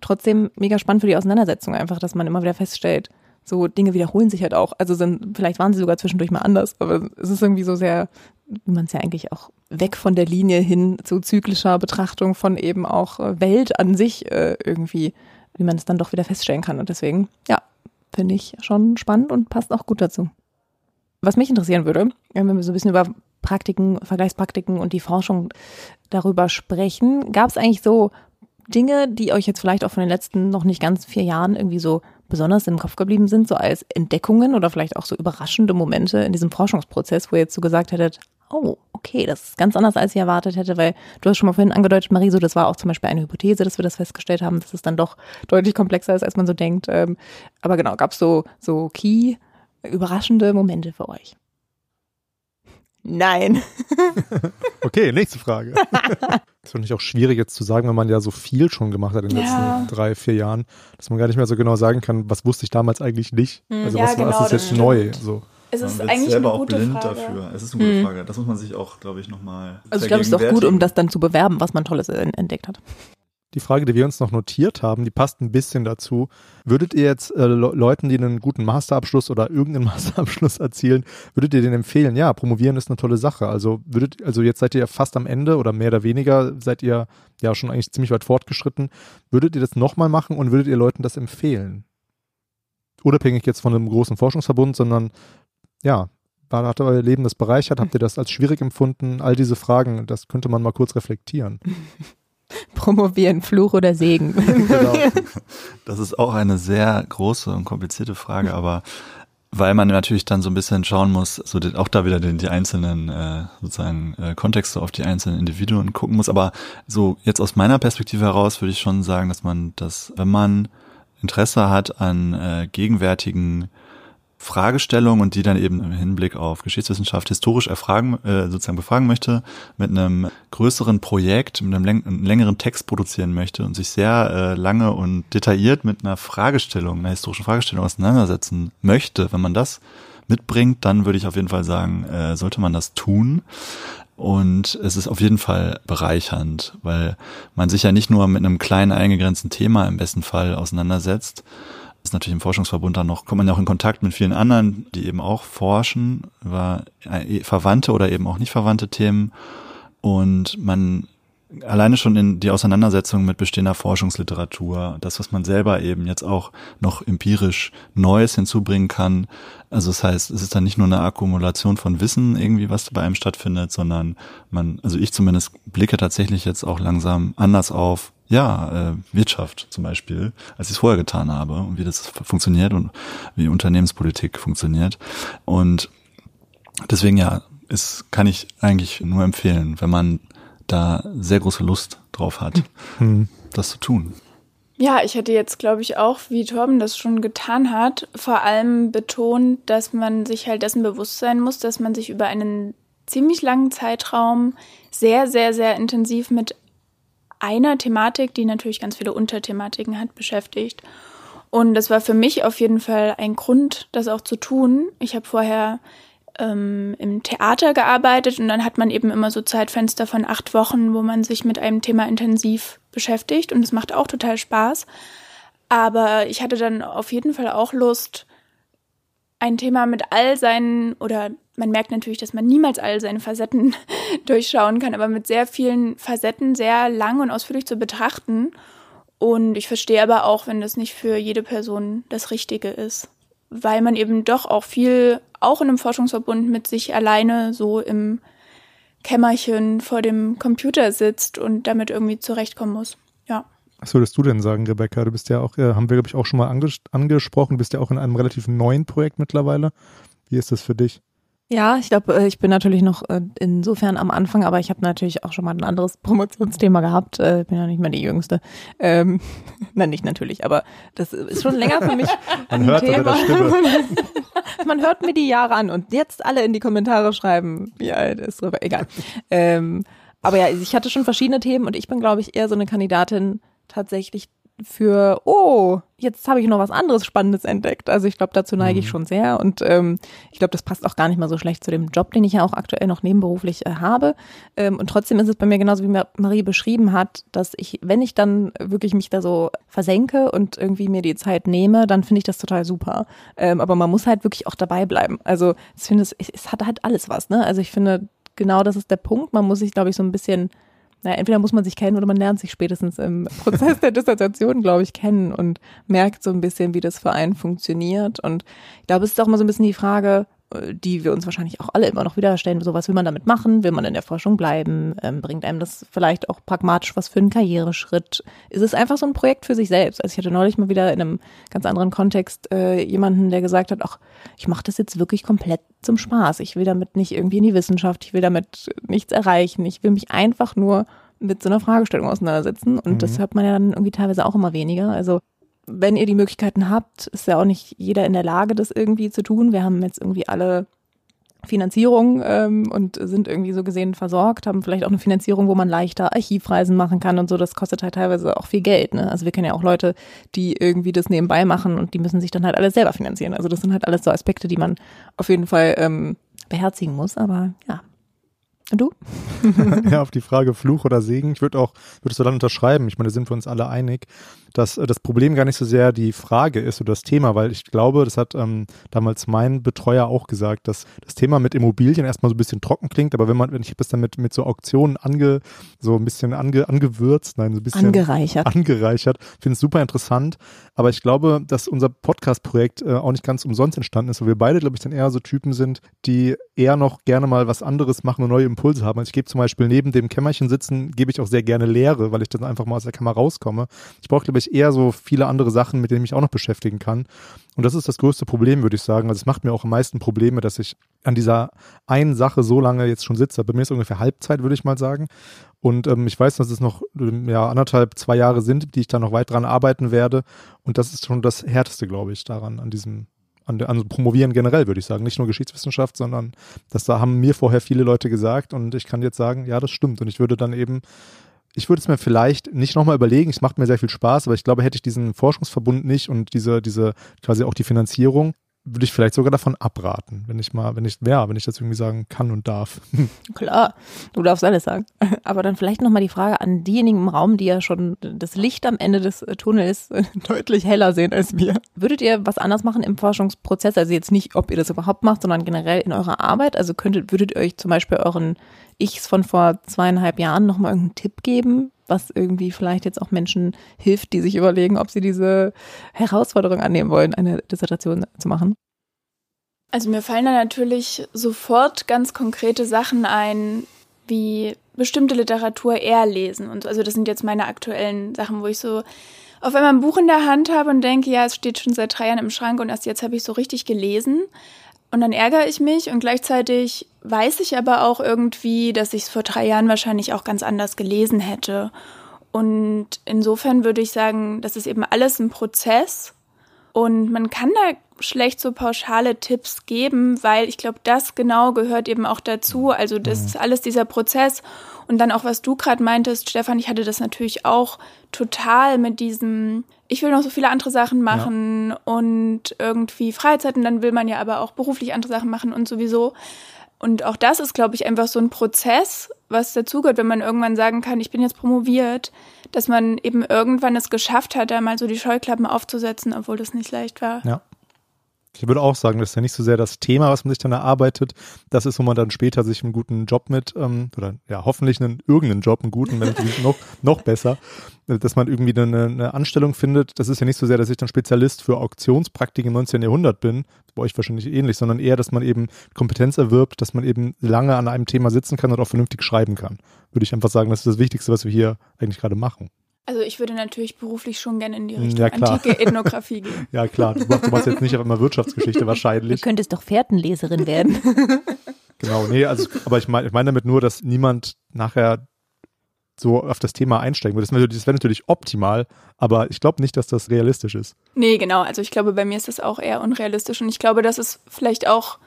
trotzdem mega spannend für die Auseinandersetzung einfach, dass man immer wieder feststellt, so Dinge wiederholen sich halt auch. Also sind, vielleicht waren sie sogar zwischendurch mal anders, aber es ist irgendwie so sehr, wie man es ja eigentlich auch weg von der Linie hin zu zyklischer Betrachtung von eben auch Welt an sich äh, irgendwie, wie man es dann doch wieder feststellen kann. Und deswegen, ja, finde ich schon spannend und passt auch gut dazu. Was mich interessieren würde, wenn wir so ein bisschen über Praktiken, Vergleichspraktiken und die Forschung darüber sprechen, gab es eigentlich so Dinge, die euch jetzt vielleicht auch von den letzten noch nicht ganz vier Jahren irgendwie so besonders im Kopf geblieben sind, so als Entdeckungen oder vielleicht auch so überraschende Momente in diesem Forschungsprozess, wo ihr jetzt so gesagt hättet, oh, okay, das ist ganz anders, als ich erwartet hätte, weil du hast schon mal vorhin angedeutet, Marie, so das war auch zum Beispiel eine Hypothese, dass wir das festgestellt haben, dass es dann doch deutlich komplexer ist, als man so denkt. Ähm, aber genau, gab es so, so key, überraschende Momente für euch? Nein. okay, nächste Frage. ist doch nicht auch schwierig jetzt zu sagen, wenn man ja so viel schon gemacht hat in den ja. letzten drei, vier Jahren, dass man gar nicht mehr so genau sagen kann, was wusste ich damals eigentlich nicht. Hm. Also ja, was, genau, was ist jetzt stimmt. neu? So. Es ist eigentlich selber eine gute auch blind Frage. dafür. Es ist eine gute hm. Frage. Das muss man sich auch, glaube ich, nochmal. Also ich glaube, es ist auch gut, um das dann zu bewerben, was man Tolles entdeckt hat. Die Frage, die wir uns noch notiert haben, die passt ein bisschen dazu. Würdet ihr jetzt äh, Le Leuten, die einen guten Masterabschluss oder irgendeinen Masterabschluss erzielen, würdet ihr denen empfehlen, ja, promovieren ist eine tolle Sache. Also würdet, also jetzt seid ihr fast am Ende oder mehr oder weniger seid ihr ja schon eigentlich ziemlich weit fortgeschritten. Würdet ihr das nochmal machen und würdet ihr Leuten das empfehlen? Unabhängig jetzt von einem großen Forschungsverbund, sondern ja, hat euer Leben das bereichert? Habt ihr das als schwierig empfunden? All diese Fragen, das könnte man mal kurz reflektieren. Promovieren, Fluch oder Segen? genau. Das ist auch eine sehr große und komplizierte Frage, aber weil man natürlich dann so ein bisschen schauen muss, so auch da wieder die, die einzelnen äh, sozusagen äh, Kontexte auf die einzelnen Individuen gucken muss. Aber so jetzt aus meiner Perspektive heraus würde ich schon sagen, dass man das, wenn man Interesse hat an äh, gegenwärtigen Fragestellung und die dann eben im Hinblick auf Geschichtswissenschaft historisch erfragen, äh, sozusagen befragen möchte, mit einem größeren Projekt, mit einem, läng längeren Text produzieren möchte und sich sehr äh, lange und detailliert mit einer Fragestellung, einer historischen Fragestellung auseinandersetzen möchte, wenn man das mitbringt, dann würde ich auf jeden Fall sagen, äh, sollte man das tun. Und es ist auf jeden Fall bereichernd, weil man sich ja nicht nur mit einem kleinen eingegrenzten Thema im besten Fall auseinandersetzt, ist natürlich im Forschungsverbund dann noch, kommt man ja auch in Kontakt mit vielen anderen, die eben auch forschen über äh, verwandte oder eben auch nicht verwandte Themen. Und man alleine schon in die Auseinandersetzung mit bestehender Forschungsliteratur, das, was man selber eben jetzt auch noch empirisch Neues hinzubringen kann. Also das heißt, es ist dann nicht nur eine Akkumulation von Wissen irgendwie, was bei einem stattfindet, sondern man, also ich zumindest blicke tatsächlich jetzt auch langsam anders auf ja, äh, Wirtschaft zum Beispiel, als ich es vorher getan habe und wie das funktioniert und wie Unternehmenspolitik funktioniert. Und deswegen ja, ist, kann ich eigentlich nur empfehlen, wenn man da sehr große Lust drauf hat, mhm. das zu tun. Ja, ich hätte jetzt, glaube ich, auch, wie Torben das schon getan hat, vor allem betont, dass man sich halt dessen bewusst sein muss, dass man sich über einen ziemlich langen Zeitraum sehr, sehr, sehr intensiv mit einer Thematik, die natürlich ganz viele Unterthematiken hat, beschäftigt. Und das war für mich auf jeden Fall ein Grund, das auch zu tun. Ich habe vorher ähm, im Theater gearbeitet und dann hat man eben immer so Zeitfenster von acht Wochen, wo man sich mit einem Thema intensiv beschäftigt und es macht auch total Spaß. Aber ich hatte dann auf jeden Fall auch Lust, ein Thema mit all seinen oder man merkt natürlich, dass man niemals all seine Facetten durchschauen kann, aber mit sehr vielen Facetten sehr lang und ausführlich zu betrachten. Und ich verstehe aber auch, wenn das nicht für jede Person das Richtige ist, weil man eben doch auch viel, auch in einem Forschungsverbund mit sich alleine so im Kämmerchen vor dem Computer sitzt und damit irgendwie zurechtkommen muss. Ja. Was würdest du denn sagen, Rebecca? Du bist ja auch, äh, haben wir, glaube ich, auch schon mal anges angesprochen, du bist ja auch in einem relativ neuen Projekt mittlerweile. Wie ist das für dich? Ja, ich glaube, äh, ich bin natürlich noch äh, insofern am Anfang, aber ich habe natürlich auch schon mal ein anderes Promotionsthema gehabt. Äh, bin ja nicht mehr die Jüngste. Ähm, nein, nicht natürlich, aber das ist schon länger für mich Man hört Thema. Man hört mir die Jahre an und jetzt alle in die Kommentare schreiben, wie alt ist drüber. Egal. Ähm, aber ja, ich hatte schon verschiedene Themen und ich bin, glaube ich, eher so eine Kandidatin tatsächlich für, oh, jetzt habe ich noch was anderes Spannendes entdeckt. Also ich glaube, dazu neige ich mhm. schon sehr und ähm, ich glaube, das passt auch gar nicht mal so schlecht zu dem Job, den ich ja auch aktuell noch nebenberuflich äh, habe. Ähm, und trotzdem ist es bei mir genauso, wie Marie beschrieben hat, dass ich, wenn ich dann wirklich mich da so versenke und irgendwie mir die Zeit nehme, dann finde ich das total super. Ähm, aber man muss halt wirklich auch dabei bleiben. Also ich finde, es, es hat halt alles was. Ne? Also ich finde, genau das ist der Punkt. Man muss sich, glaube ich, so ein bisschen naja, entweder muss man sich kennen oder man lernt sich spätestens im Prozess der Dissertation, glaube ich, kennen und merkt so ein bisschen, wie das für einen funktioniert. Und ich glaube, es ist auch mal so ein bisschen die Frage, die wir uns wahrscheinlich auch alle immer noch wieder stellen. So, was will man damit machen? Will man in der Forschung bleiben? Ähm, bringt einem das vielleicht auch pragmatisch was für einen Karriereschritt? Ist es einfach so ein Projekt für sich selbst? Also ich hatte neulich mal wieder in einem ganz anderen Kontext äh, jemanden, der gesagt hat, ach, ich mache das jetzt wirklich komplett zum Spaß. Ich will damit nicht irgendwie in die Wissenschaft, ich will damit nichts erreichen. Ich will mich einfach nur mit so einer Fragestellung auseinandersetzen. Und mhm. das hört man ja dann irgendwie teilweise auch immer weniger. Also wenn ihr die Möglichkeiten habt, ist ja auch nicht jeder in der Lage, das irgendwie zu tun. Wir haben jetzt irgendwie alle Finanzierung ähm, und sind irgendwie so gesehen versorgt, haben vielleicht auch eine Finanzierung, wo man leichter Archivreisen machen kann und so. Das kostet halt teilweise auch viel Geld. Ne? Also wir kennen ja auch Leute, die irgendwie das nebenbei machen und die müssen sich dann halt alles selber finanzieren. Also das sind halt alles so Aspekte, die man auf jeden Fall ähm, beherzigen muss. Aber ja, du? ja, auf die Frage Fluch oder Segen. Ich würde auch, würdest du dann unterschreiben? Ich meine, da sind wir uns alle einig, dass äh, das Problem gar nicht so sehr die Frage ist oder das Thema, weil ich glaube, das hat ähm, damals mein Betreuer auch gesagt, dass das Thema mit Immobilien erstmal so ein bisschen trocken klingt, aber wenn man, wenn ich das dann mit, mit so Auktionen ange, so ein bisschen ange, angewürzt, nein, so ein bisschen angereichert, angereichert, finde es super interessant. Aber ich glaube, dass unser Podcast-Projekt äh, auch nicht ganz umsonst entstanden ist, weil wir beide, glaube ich, dann eher so Typen sind, die eher noch gerne mal was anderes machen und neue Impulse Impulse haben. Also ich gebe zum Beispiel neben dem Kämmerchen sitzen, gebe ich auch sehr gerne Lehre, weil ich dann einfach mal aus der Kammer rauskomme. Ich brauche, glaube ich, eher so viele andere Sachen, mit denen ich auch noch beschäftigen kann. Und das ist das größte Problem, würde ich sagen. Also es macht mir auch am meisten Probleme, dass ich an dieser einen Sache so lange jetzt schon sitze. Bei mir ist ungefähr Halbzeit, würde ich mal sagen. Und ähm, ich weiß, dass es noch ja, anderthalb, zwei Jahre sind, die ich da noch weit dran arbeiten werde. Und das ist schon das Härteste, glaube ich, daran, an diesem, an, an Promovieren generell, würde ich sagen. Nicht nur Geschichtswissenschaft, sondern das da haben mir vorher viele Leute gesagt und ich kann jetzt sagen, ja, das stimmt. Und ich würde dann eben, ich würde es mir vielleicht nicht nochmal überlegen, es macht mir sehr viel Spaß, aber ich glaube, hätte ich diesen Forschungsverbund nicht und diese, diese, quasi auch die Finanzierung, würde ich vielleicht sogar davon abraten, wenn ich mal, wenn ich, ja, wenn ich das irgendwie sagen kann und darf. Klar, du darfst alles sagen. Aber dann vielleicht nochmal die Frage an diejenigen im Raum, die ja schon das Licht am Ende des Tunnels deutlich heller sehen als wir. Würdet ihr was anders machen im Forschungsprozess? Also jetzt nicht, ob ihr das überhaupt macht, sondern generell in eurer Arbeit? Also könntet, würdet ihr euch zum Beispiel euren Ichs von vor zweieinhalb Jahren nochmal irgendeinen Tipp geben, was irgendwie vielleicht jetzt auch Menschen hilft, die sich überlegen, ob sie diese Herausforderung annehmen wollen, eine Dissertation zu machen? Also mir fallen da natürlich sofort ganz konkrete Sachen ein, wie bestimmte Literatur eher lesen und so. Also das sind jetzt meine aktuellen Sachen, wo ich so auf einmal ein Buch in der Hand habe und denke, ja, es steht schon seit drei Jahren im Schrank und erst jetzt habe ich so richtig gelesen. Und dann ärgere ich mich und gleichzeitig weiß ich aber auch irgendwie, dass ich es vor drei Jahren wahrscheinlich auch ganz anders gelesen hätte. Und insofern würde ich sagen, das ist eben alles ein Prozess und man kann da schlecht so pauschale Tipps geben, weil ich glaube, das genau gehört eben auch dazu. Also das ist alles dieser Prozess. Und dann auch, was du gerade meintest, Stefan, ich hatte das natürlich auch total mit diesem, ich will noch so viele andere Sachen machen ja. und irgendwie Freizeit und dann will man ja aber auch beruflich andere Sachen machen und sowieso. Und auch das ist, glaube ich, einfach so ein Prozess, was dazugehört, wenn man irgendwann sagen kann, ich bin jetzt promoviert, dass man eben irgendwann es geschafft hat, da mal so die Scheuklappen aufzusetzen, obwohl das nicht leicht war. Ja. Ich würde auch sagen, das ist ja nicht so sehr das Thema, was man sich dann erarbeitet. Das ist, wo man dann später sich einen guten Job mit, ähm, oder ja, hoffentlich einen irgendeinen Job, einen guten, wenn noch, noch besser, dass man irgendwie eine, eine Anstellung findet. Das ist ja nicht so sehr, dass ich dann Spezialist für Auktionspraktik im 19. Jahrhundert bin, bei euch wahrscheinlich ähnlich, sondern eher, dass man eben Kompetenz erwirbt, dass man eben lange an einem Thema sitzen kann und auch vernünftig schreiben kann. Würde ich einfach sagen, das ist das Wichtigste, was wir hier eigentlich gerade machen. Also ich würde natürlich beruflich schon gerne in die Richtung ja, antike Ethnographie gehen. ja klar, du machst, du machst jetzt nicht auf einmal Wirtschaftsgeschichte wahrscheinlich. Du könntest doch Fährtenleserin werden. genau, nee, also aber ich meine ich mein damit nur, dass niemand nachher so auf das Thema einsteigen würde. Das wäre natürlich, wär natürlich optimal, aber ich glaube nicht, dass das realistisch ist. Nee, genau. Also ich glaube, bei mir ist das auch eher unrealistisch und ich glaube, das ist vielleicht auch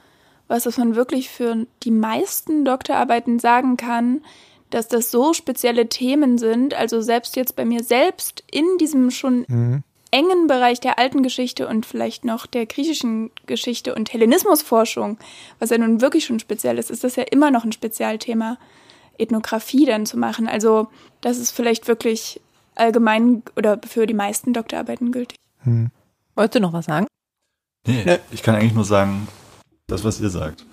was, was man wirklich für die meisten Doktorarbeiten sagen kann, dass das so spezielle Themen sind. Also selbst jetzt bei mir selbst in diesem schon mhm. engen Bereich der alten Geschichte und vielleicht noch der griechischen Geschichte und Hellenismusforschung, was ja nun wirklich schon speziell ist, ist das ja immer noch ein Spezialthema, Ethnographie dann zu machen. Also das ist vielleicht wirklich allgemein oder für die meisten Doktorarbeiten gültig. Mhm. Wolltest du noch was sagen? Nee, nee, ich kann eigentlich nur sagen, das, was ihr sagt.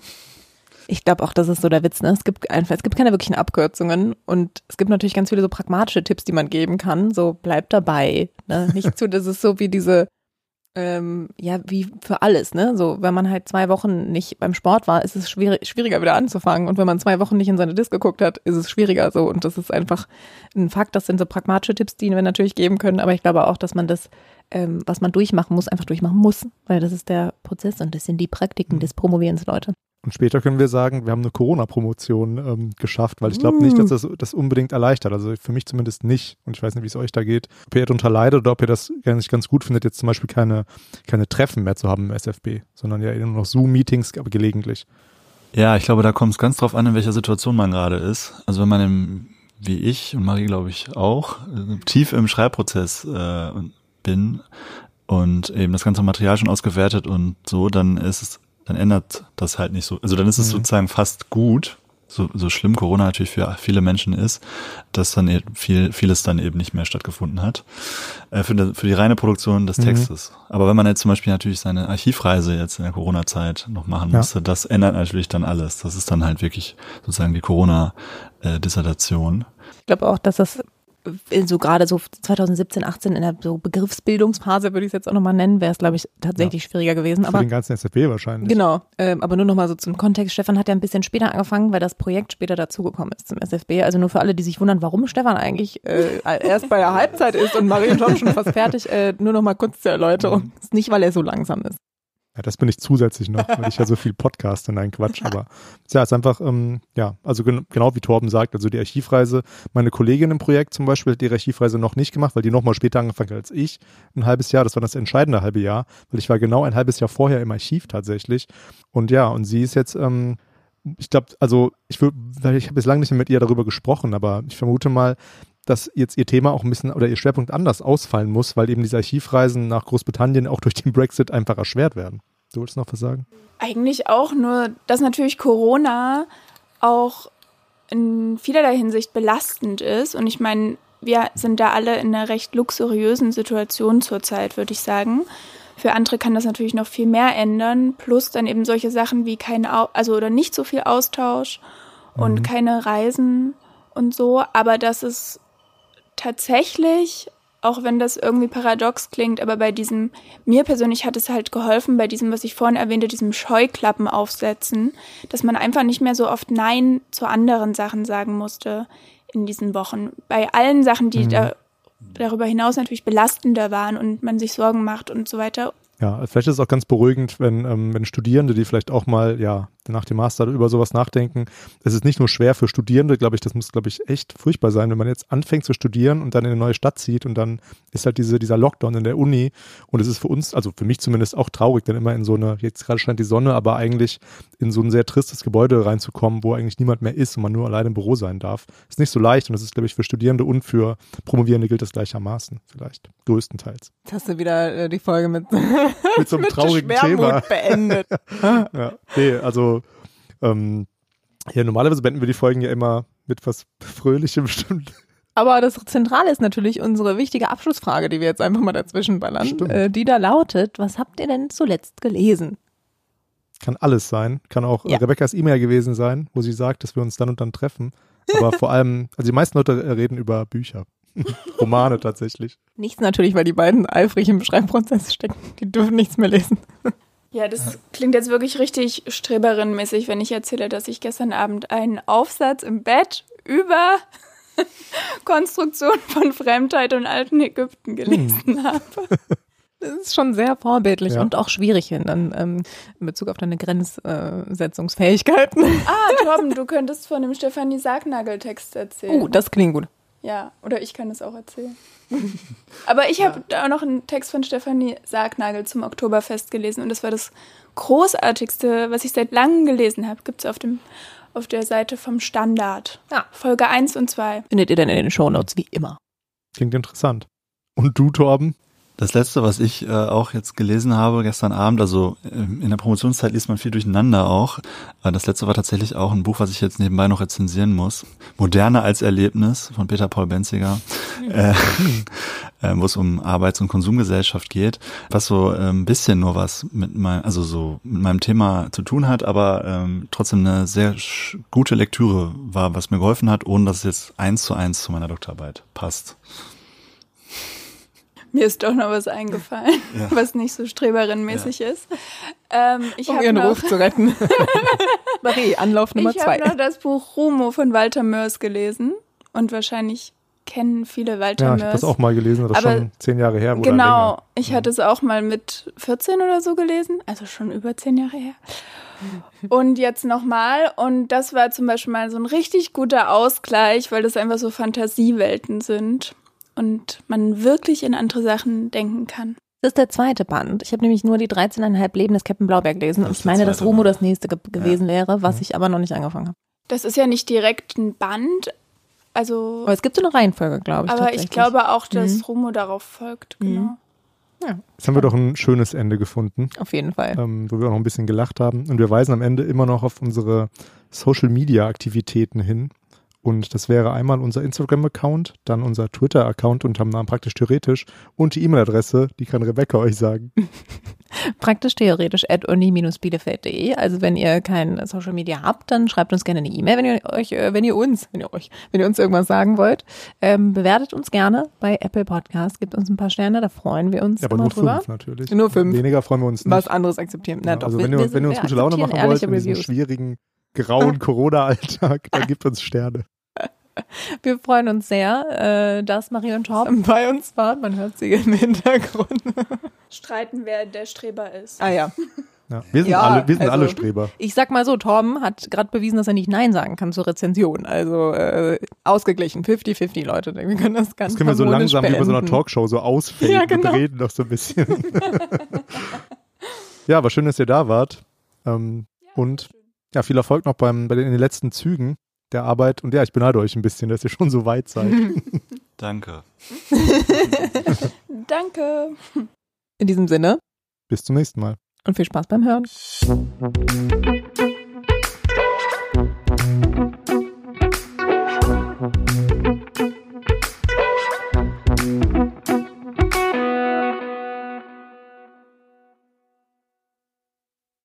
Ich glaube auch, das ist so der Witz. Ne? Es gibt einfach, es gibt keine wirklichen Abkürzungen und es gibt natürlich ganz viele so pragmatische Tipps, die man geben kann. So bleib dabei. Ne? Nicht zu, das ist so wie diese ähm, ja, wie für alles, ne? So, wenn man halt zwei Wochen nicht beim Sport war, ist es schwierig, schwieriger wieder anzufangen. Und wenn man zwei Wochen nicht in seine Disc geguckt hat, ist es schwieriger so. Und das ist einfach ein Fakt. Das sind so pragmatische Tipps, die wir natürlich geben können. Aber ich glaube auch, dass man das, ähm, was man durchmachen muss, einfach durchmachen muss. Weil das ist der Prozess und das sind die Praktiken des Promovierens, Leute. Und später können wir sagen, wir haben eine Corona-Promotion ähm, geschafft, weil ich glaube nicht, dass das das unbedingt erleichtert. Also für mich zumindest nicht. Und ich weiß nicht, wie es euch da geht. Ob ihr darunter leidet oder ob ihr das gar nicht ganz gut findet, jetzt zum Beispiel keine, keine Treffen mehr zu haben im SFB, sondern ja nur noch Zoom-Meetings, aber gelegentlich. Ja, ich glaube, da kommt es ganz drauf an, in welcher Situation man gerade ist. Also wenn man im, wie ich und Marie, glaube ich, auch, äh, tief im Schreibprozess äh, bin und eben das ganze Material schon ausgewertet und so, dann ist es dann ändert das halt nicht so. Also dann ist es mhm. sozusagen fast gut, so, so schlimm Corona natürlich für viele Menschen ist, dass dann e-, viel, vieles dann eben nicht mehr stattgefunden hat. Äh, für, die, für die reine Produktion des mhm. Textes. Mhm. Aber wenn man jetzt zum Beispiel natürlich seine Archivreise jetzt in der Corona-Zeit noch machen ja. musste, das ändert natürlich dann alles. Das ist dann halt wirklich sozusagen die Corona-Dissertation. Ich glaube auch, dass das so gerade so 2017, 18 in der so Begriffsbildungsphase, würde ich es jetzt auch nochmal nennen, wäre es, glaube ich, tatsächlich ja. schwieriger gewesen. Für aber, den ganzen SFB wahrscheinlich. Genau, ähm, aber nur nochmal so zum Kontext. Stefan hat ja ein bisschen später angefangen, weil das Projekt später dazugekommen ist zum SFB. Also nur für alle, die sich wundern, warum Stefan eigentlich äh, erst bei der Halbzeit ist und Marie und Tom schon fast fertig, äh, nur nochmal kurz zur Erläuterung. Mhm. Ist nicht, weil er so langsam ist. Ja, das bin ich zusätzlich noch, weil ich ja so viel Podcast in einen Quatsch. Aber ja, ist einfach, ähm, ja, also gen genau wie Torben sagt, also die Archivreise, meine Kollegin im Projekt zum Beispiel hat die Archivreise noch nicht gemacht, weil die noch mal später angefangen hat als ich. Ein halbes Jahr, das war das entscheidende halbe Jahr, weil ich war genau ein halbes Jahr vorher im Archiv tatsächlich. Und ja, und sie ist jetzt, ähm, ich glaube, also ich will, ich habe bislang nicht mehr mit ihr darüber gesprochen, aber ich vermute mal, dass jetzt ihr Thema auch ein bisschen oder ihr Schwerpunkt anders ausfallen muss, weil eben diese Archivreisen nach Großbritannien auch durch den Brexit einfach erschwert werden. Du wolltest noch was sagen? Eigentlich auch, nur dass natürlich Corona auch in vielerlei Hinsicht belastend ist. Und ich meine, wir sind da alle in einer recht luxuriösen Situation zurzeit, würde ich sagen. Für andere kann das natürlich noch viel mehr ändern. Plus dann eben solche Sachen wie kein, Au also oder nicht so viel Austausch und mhm. keine Reisen und so. Aber das ist tatsächlich, auch wenn das irgendwie paradox klingt, aber bei diesem, mir persönlich hat es halt geholfen, bei diesem, was ich vorhin erwähnte, diesem Scheuklappen aufsetzen, dass man einfach nicht mehr so oft Nein zu anderen Sachen sagen musste in diesen Wochen. Bei allen Sachen, die mhm. da darüber hinaus natürlich belastender waren und man sich Sorgen macht und so weiter. Ja, vielleicht ist es auch ganz beruhigend, wenn, ähm, wenn Studierende, die vielleicht auch mal, ja, nach dem Master über sowas nachdenken. Es ist nicht nur schwer für Studierende, glaube ich, das muss, glaube ich, echt furchtbar sein, wenn man jetzt anfängt zu studieren und dann in eine neue Stadt zieht und dann ist halt diese, dieser Lockdown in der Uni und es ist für uns, also für mich zumindest auch traurig, dann immer in so eine, jetzt gerade scheint die Sonne, aber eigentlich in so ein sehr tristes Gebäude reinzukommen, wo eigentlich niemand mehr ist und man nur alleine im Büro sein darf. Ist nicht so leicht und das ist, glaube ich, für Studierende und für Promovierende gilt das gleichermaßen, vielleicht, größtenteils. Jetzt hast du wieder äh, die Folge mit, mit so einem traurigen Thema beendet. ja, nee, also ähm, ja, normalerweise beenden wir die Folgen ja immer mit was Fröhlichem bestimmt. Aber das Zentrale ist natürlich unsere wichtige Abschlussfrage, die wir jetzt einfach mal dazwischen ballern, äh, die da lautet, was habt ihr denn zuletzt gelesen? Kann alles sein. Kann auch ja. Rebecca's E-Mail gewesen sein, wo sie sagt, dass wir uns dann und dann treffen. Aber vor allem, also die meisten Leute reden über Bücher. Romane tatsächlich. Nichts natürlich, weil die beiden eifrig im Schreibprozess stecken. Die dürfen nichts mehr lesen. Ja, das klingt jetzt wirklich richtig streberinmäßig, wenn ich erzähle, dass ich gestern Abend einen Aufsatz im Bett über Konstruktion von Fremdheit und alten Ägypten gelesen hm. habe. Das ist schon sehr vorbildlich ja. und auch schwierig dann ähm, in Bezug auf deine Grenzsetzungsfähigkeiten. Ah, Torben, du könntest von dem Stefanie Sargnagel-Text erzählen. Oh, das klingt gut. Ja, oder ich kann es auch erzählen. Aber ich habe ja. auch noch einen Text von Stefanie Sargnagel zum Oktoberfest gelesen und das war das großartigste, was ich seit langem gelesen habe. Gibt es auf auf der Seite vom Standard. Ja. Folge 1 und 2. Findet ihr dann in den Shownotes, wie immer. Klingt interessant. Und du, Torben? Das letzte, was ich äh, auch jetzt gelesen habe gestern Abend, also äh, in der Promotionszeit liest man viel durcheinander auch. Äh, das letzte war tatsächlich auch ein Buch, was ich jetzt nebenbei noch rezensieren muss. Moderne als Erlebnis von Peter Paul Benziger, äh, äh, wo es um Arbeits- und Konsumgesellschaft geht, was so äh, ein bisschen nur was mit meinem, also so mit meinem Thema zu tun hat, aber ähm, trotzdem eine sehr gute Lektüre war, was mir geholfen hat, ohne dass es jetzt eins zu eins zu meiner Doktorarbeit passt. Mir ist doch noch was eingefallen, ja. was nicht so streberinmäßig ja. ist. Ähm, ich um ihren noch, Ruf zu retten. Marie, Anlauf Nummer ich zwei. Ich habe noch das Buch Rumo von Walter Mörs gelesen und wahrscheinlich kennen viele Walter ja, Mörs. Ja, ich habe das auch mal gelesen, das ist schon zehn Jahre her. Genau, ich hatte es auch mal mit 14 oder so gelesen, also schon über zehn Jahre her. Und jetzt nochmal. Und das war zum Beispiel mal so ein richtig guter Ausgleich, weil das einfach so Fantasiewelten sind und man wirklich in andere Sachen denken kann. Das ist der zweite Band. Ich habe nämlich nur die 13,5 Leben des Captain Blauberg gelesen und ich meine, dass Romo das nächste ge gewesen ja. wäre, was ich aber noch nicht angefangen habe. Das ist ja nicht direkt ein Band, also. Aber es gibt so eine Reihenfolge, glaube ich. Aber ich glaube auch, dass mhm. Romo darauf folgt, mhm. genau. Mhm. Ja. Jetzt haben wir doch ein schönes Ende gefunden. Auf jeden Fall. Ähm, wo wir auch noch ein bisschen gelacht haben. Und wir weisen am Ende immer noch auf unsere Social Media Aktivitäten hin. Und das wäre einmal unser Instagram-Account, dann unser Twitter-Account und haben Namen praktisch theoretisch und die E-Mail-Adresse, die kann Rebecca euch sagen. praktisch theoretisch at uni-bielefeld.de. Also wenn ihr kein Social Media habt, dann schreibt uns gerne eine E-Mail, wenn ihr euch, äh, wenn ihr uns, wenn ihr euch, wenn ihr uns irgendwas sagen wollt. Ähm, bewertet uns gerne bei Apple Podcasts, gibt uns ein paar Sterne, da freuen wir uns. Ja, aber nur drüber. fünf natürlich. Nur fünf. Weniger freuen wir uns nicht. Was anderes akzeptieren. Na, ja, doch, also wenn, wir, ihr, wenn ihr uns gute Laune machen wollt in diesem schwierigen grauen Corona-Alltag, dann gibt uns Sterne. Wir freuen uns sehr, äh, dass Marie und Torben bei uns waren. Man hört sie im Hintergrund. Streiten, wer der Streber ist. Ah ja. Ja, wir sind, ja, alle, wir sind also, alle Streber. Ich sag mal so, Torben hat gerade bewiesen, dass er nicht Nein sagen kann zur Rezension. Also äh, ausgeglichen, 50-50 Leute. Wir können das ganz Das können wir so langsam beenden. wie bei so einer Talkshow so ausfällen ja, genau. und reden noch so ein bisschen. ja, aber schön, dass ihr da wart. Ähm, ja, und ja, viel Erfolg noch beim, bei den, in den letzten Zügen der Arbeit. Und ja, ich beneide euch ein bisschen, dass ihr schon so weit seid. Danke. Danke. In diesem Sinne. Bis zum nächsten Mal. Und viel Spaß beim Hören.